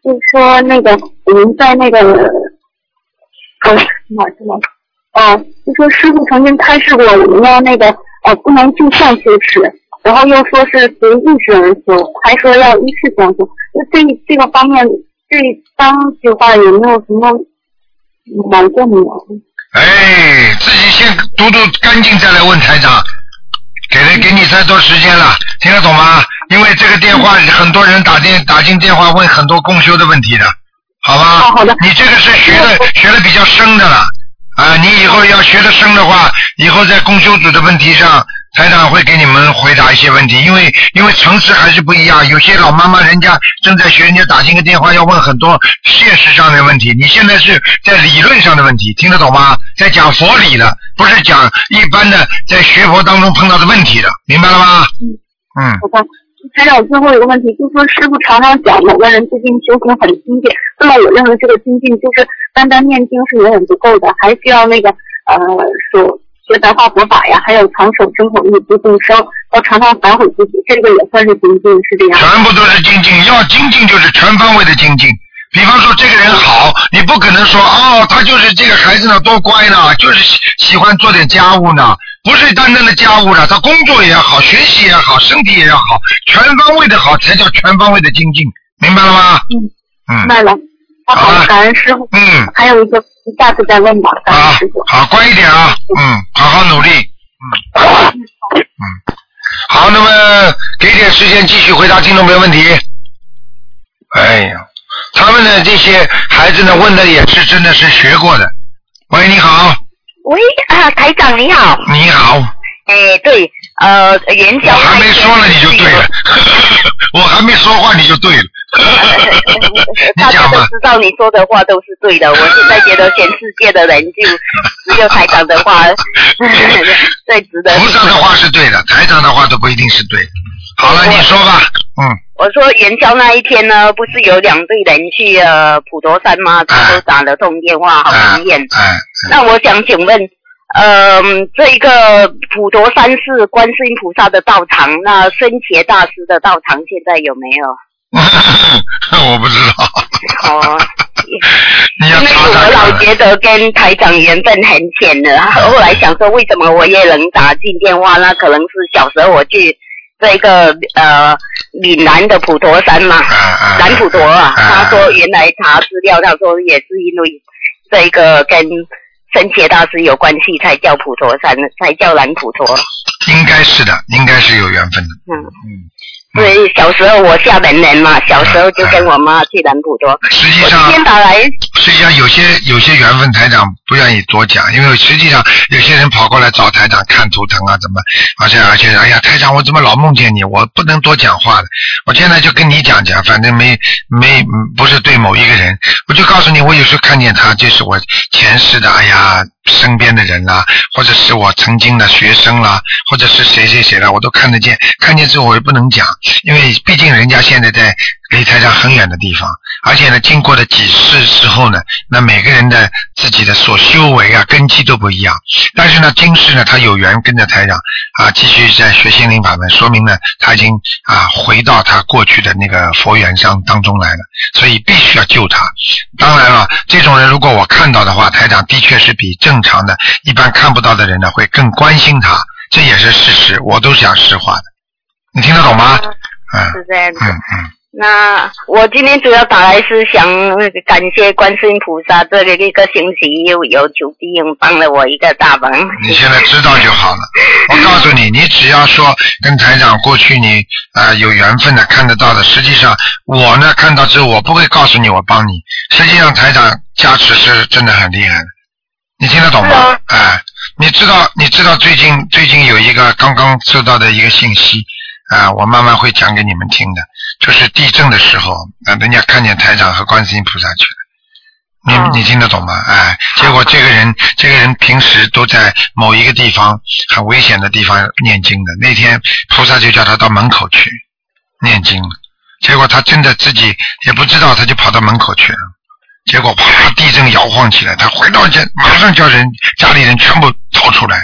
就是说，那个我们在那个，呃，哪儿去了？哦，就说师傅曾经开示过，我们要那个呃不能就相修持，然后又说是随意识而修，还说要依事相修。那这这个方面，对当的话有没有什么矛盾呢？哎，自己先读读干净，再来问台长。给了给你太多时间了，听得懂吗？因为这个电话很多人打电打进电话问很多共修的问题的，好吧？哦好的你这个是学的学的比较深的了啊！你以后要学的深的话，以后在公修组的问题上，台长会给你们回答一些问题，因为因为层次还是不一样，有些老妈妈人家正在学，人家打进个电话要问很多现实上的问题，你现在是在理论上的问题，听得懂吗？在讲佛理的，不是讲一般的在学佛当中碰到的问题的，明白了吗？嗯。好的。还有，最后一个问题，就是说师傅常常讲某个人最近修行很精进，那么我认为这个精进就是单单念经是远远不够的，还需要那个呃所学白话佛法呀，还有常守真口意不动声，要常常反悔自己，这个也算是精进，是这样。全部都是精进，要精进就是全方位的精进。比方说这个人好，你不可能说哦，他就是这个孩子呢多乖呢，就是喜喜欢做点家务呢，不是单单的家务了，他工作也好，学习也好，身体也要好，全方位的好才叫全方位的精进，明白了吗？嗯明白了。好了，感恩师傅。嗯，还有一个，下次再问吧，感恩好师傅。好乖一点啊，嗯，好好努力，嗯嗯，好，那么给点时间继续回答听众朋友问题。哎呀，他们的这些孩子呢，问的也是真的是学过的。喂，你好，喂啊，台长你好。你好，哎，对，呃，元宵我还没说呢，你就对了，[LAUGHS] 我还没说话你就对了，[LAUGHS] 大家都。知道你说的话都是对的。我现在觉得全世界的人就只有台长的话 [LAUGHS] 最值得。菩萨的话是对的，台长的话都不一定是对的。好了，你说吧，嗯，我说元宵那一天呢，不是有两队人去呃普陀山吗？他都打了通电话，好灵验。哎，那我想请问，呃，这一个普陀山是观世音菩萨的道场，那僧伽大师的道场现在有没有？[LAUGHS] 我不知道，哦，[LAUGHS] 你要因为我。老觉得跟台长缘分很浅的，后来想说为什么我也能打进电话？那可能是小时候我去这个呃岭南的普陀山嘛，啊南普陀啊，他说原来查资料，他说也是因为这个跟圣切大师有关系，才叫普陀山，才叫南普陀。应该是的，应该是有缘分的。嗯嗯，对，小时候我厦门人嘛，小时候就跟我妈去南普陀。实际上今上天打来，实际上有些有些缘分台长不愿意多讲，因为实际上有些人跑过来找台长看图腾啊，怎么，而且而且，哎呀，台长我怎么老梦见你？我不能多讲话了。我现在就跟你讲讲，反正没没嗯不是对某一个人，我就告诉你，我有时候看见他就是我前世的，哎呀。身边的人啦，或者是我曾经的学生啦，或者是谁谁谁啦，我都看得见。看见之后我也不能讲，因为毕竟人家现在在离台上很远的地方，而且呢，经过了几世之后呢，那每个人的自己的所修为啊根基都不一样。但是呢，今世呢，他有缘跟着台长啊，继续在学心灵法门，说明呢，他已经啊回到他过去的那个佛缘上当中来了，所以必须要救他。当然了，这种人如果我看到的话，台长的确是比正常的一般看不到的人呢会更关心他，这也是事实，我都讲实话的。你听得懂吗？嗯是这样子。嗯嗯。那我今天主要打来是想感谢观世音菩萨，这个一个星期又有九弟兄帮了我一个大忙。你现在知道就好了。[LAUGHS] 我告诉你，你只要说跟台长过去你啊、呃有缘分的看得到的，实际上我呢看到之后，我不会告诉你我帮你。实际上台长加持是真的很厉害的，你听得懂吗？哎、你知道你知道最近最近有一个刚刚收到的一个信息啊、我慢慢会讲给你们听的，就是地震的时候，啊、人家看见台长和观世音菩萨去了。你哦你听得懂吗？哎，结果这个人这个人平时都在某一个地方很危险的地方念经的，那天菩萨就叫他到门口去念经，结果他真的自己也不知道，他就跑到门口去了。结果啪，地震摇晃起来，他回到家马上叫人家里人全部逃出来。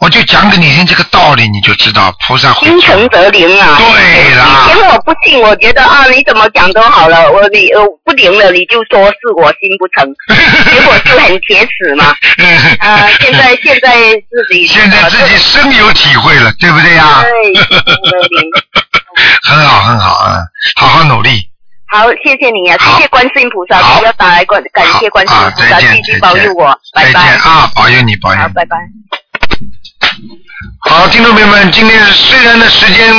我就讲给你听这个道理，你就知道菩萨会心诚则灵啊！对啦以前我不信，我觉得啊，你怎么讲都好了，我你呃不灵了，你就说是我心不诚，[LAUGHS] 结果就很铁齿嘛。嗯 [LAUGHS] 啊，现在 [LAUGHS] 现在自己现在自己深有体会了，对不对呀？对，心诚则灵。很好，很好啊，好好努力。好，谢谢你啊，谢谢观世音菩萨，好不要打来观，感谢观世音啊菩萨，继续保佑我，拜拜。啊，保佑你，保佑好，你。拜拜。好，听众朋友们，今天虽然的时间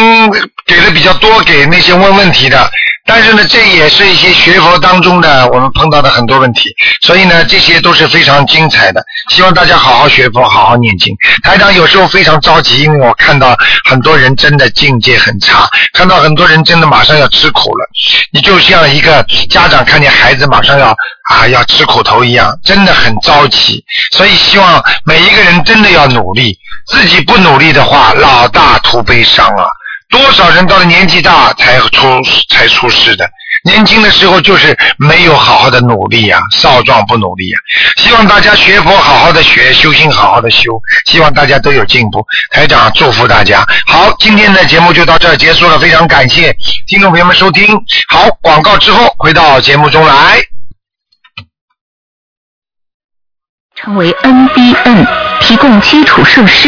给的比较多，给那些问问题的，但是呢，这也是一些学佛当中的我们碰到的很多问题，所以呢，这些都是非常精彩的。希望大家好好学佛，好好念经。台长有时候非常着急，因为我看到很多人真的境界很差，看到很多人真的马上要吃苦了。你就像一个家长看见孩子马上要啊要吃苦头一样，真的很着急。所以希望每一个人真的要努力，自己不努力的话，老大徒悲伤啊！多少人到了年纪大才出才出事的，年轻的时候就是没有好好的努力呀、少壮不努力呀、希望大家学佛好好的学，修心好好的修，希望大家都有进步。台长祝福大家。好，今天的节目就到这儿结束了，非常感谢听众朋友们收听。好，广告之后回到节目中来。成为 NBN，提供基础设施。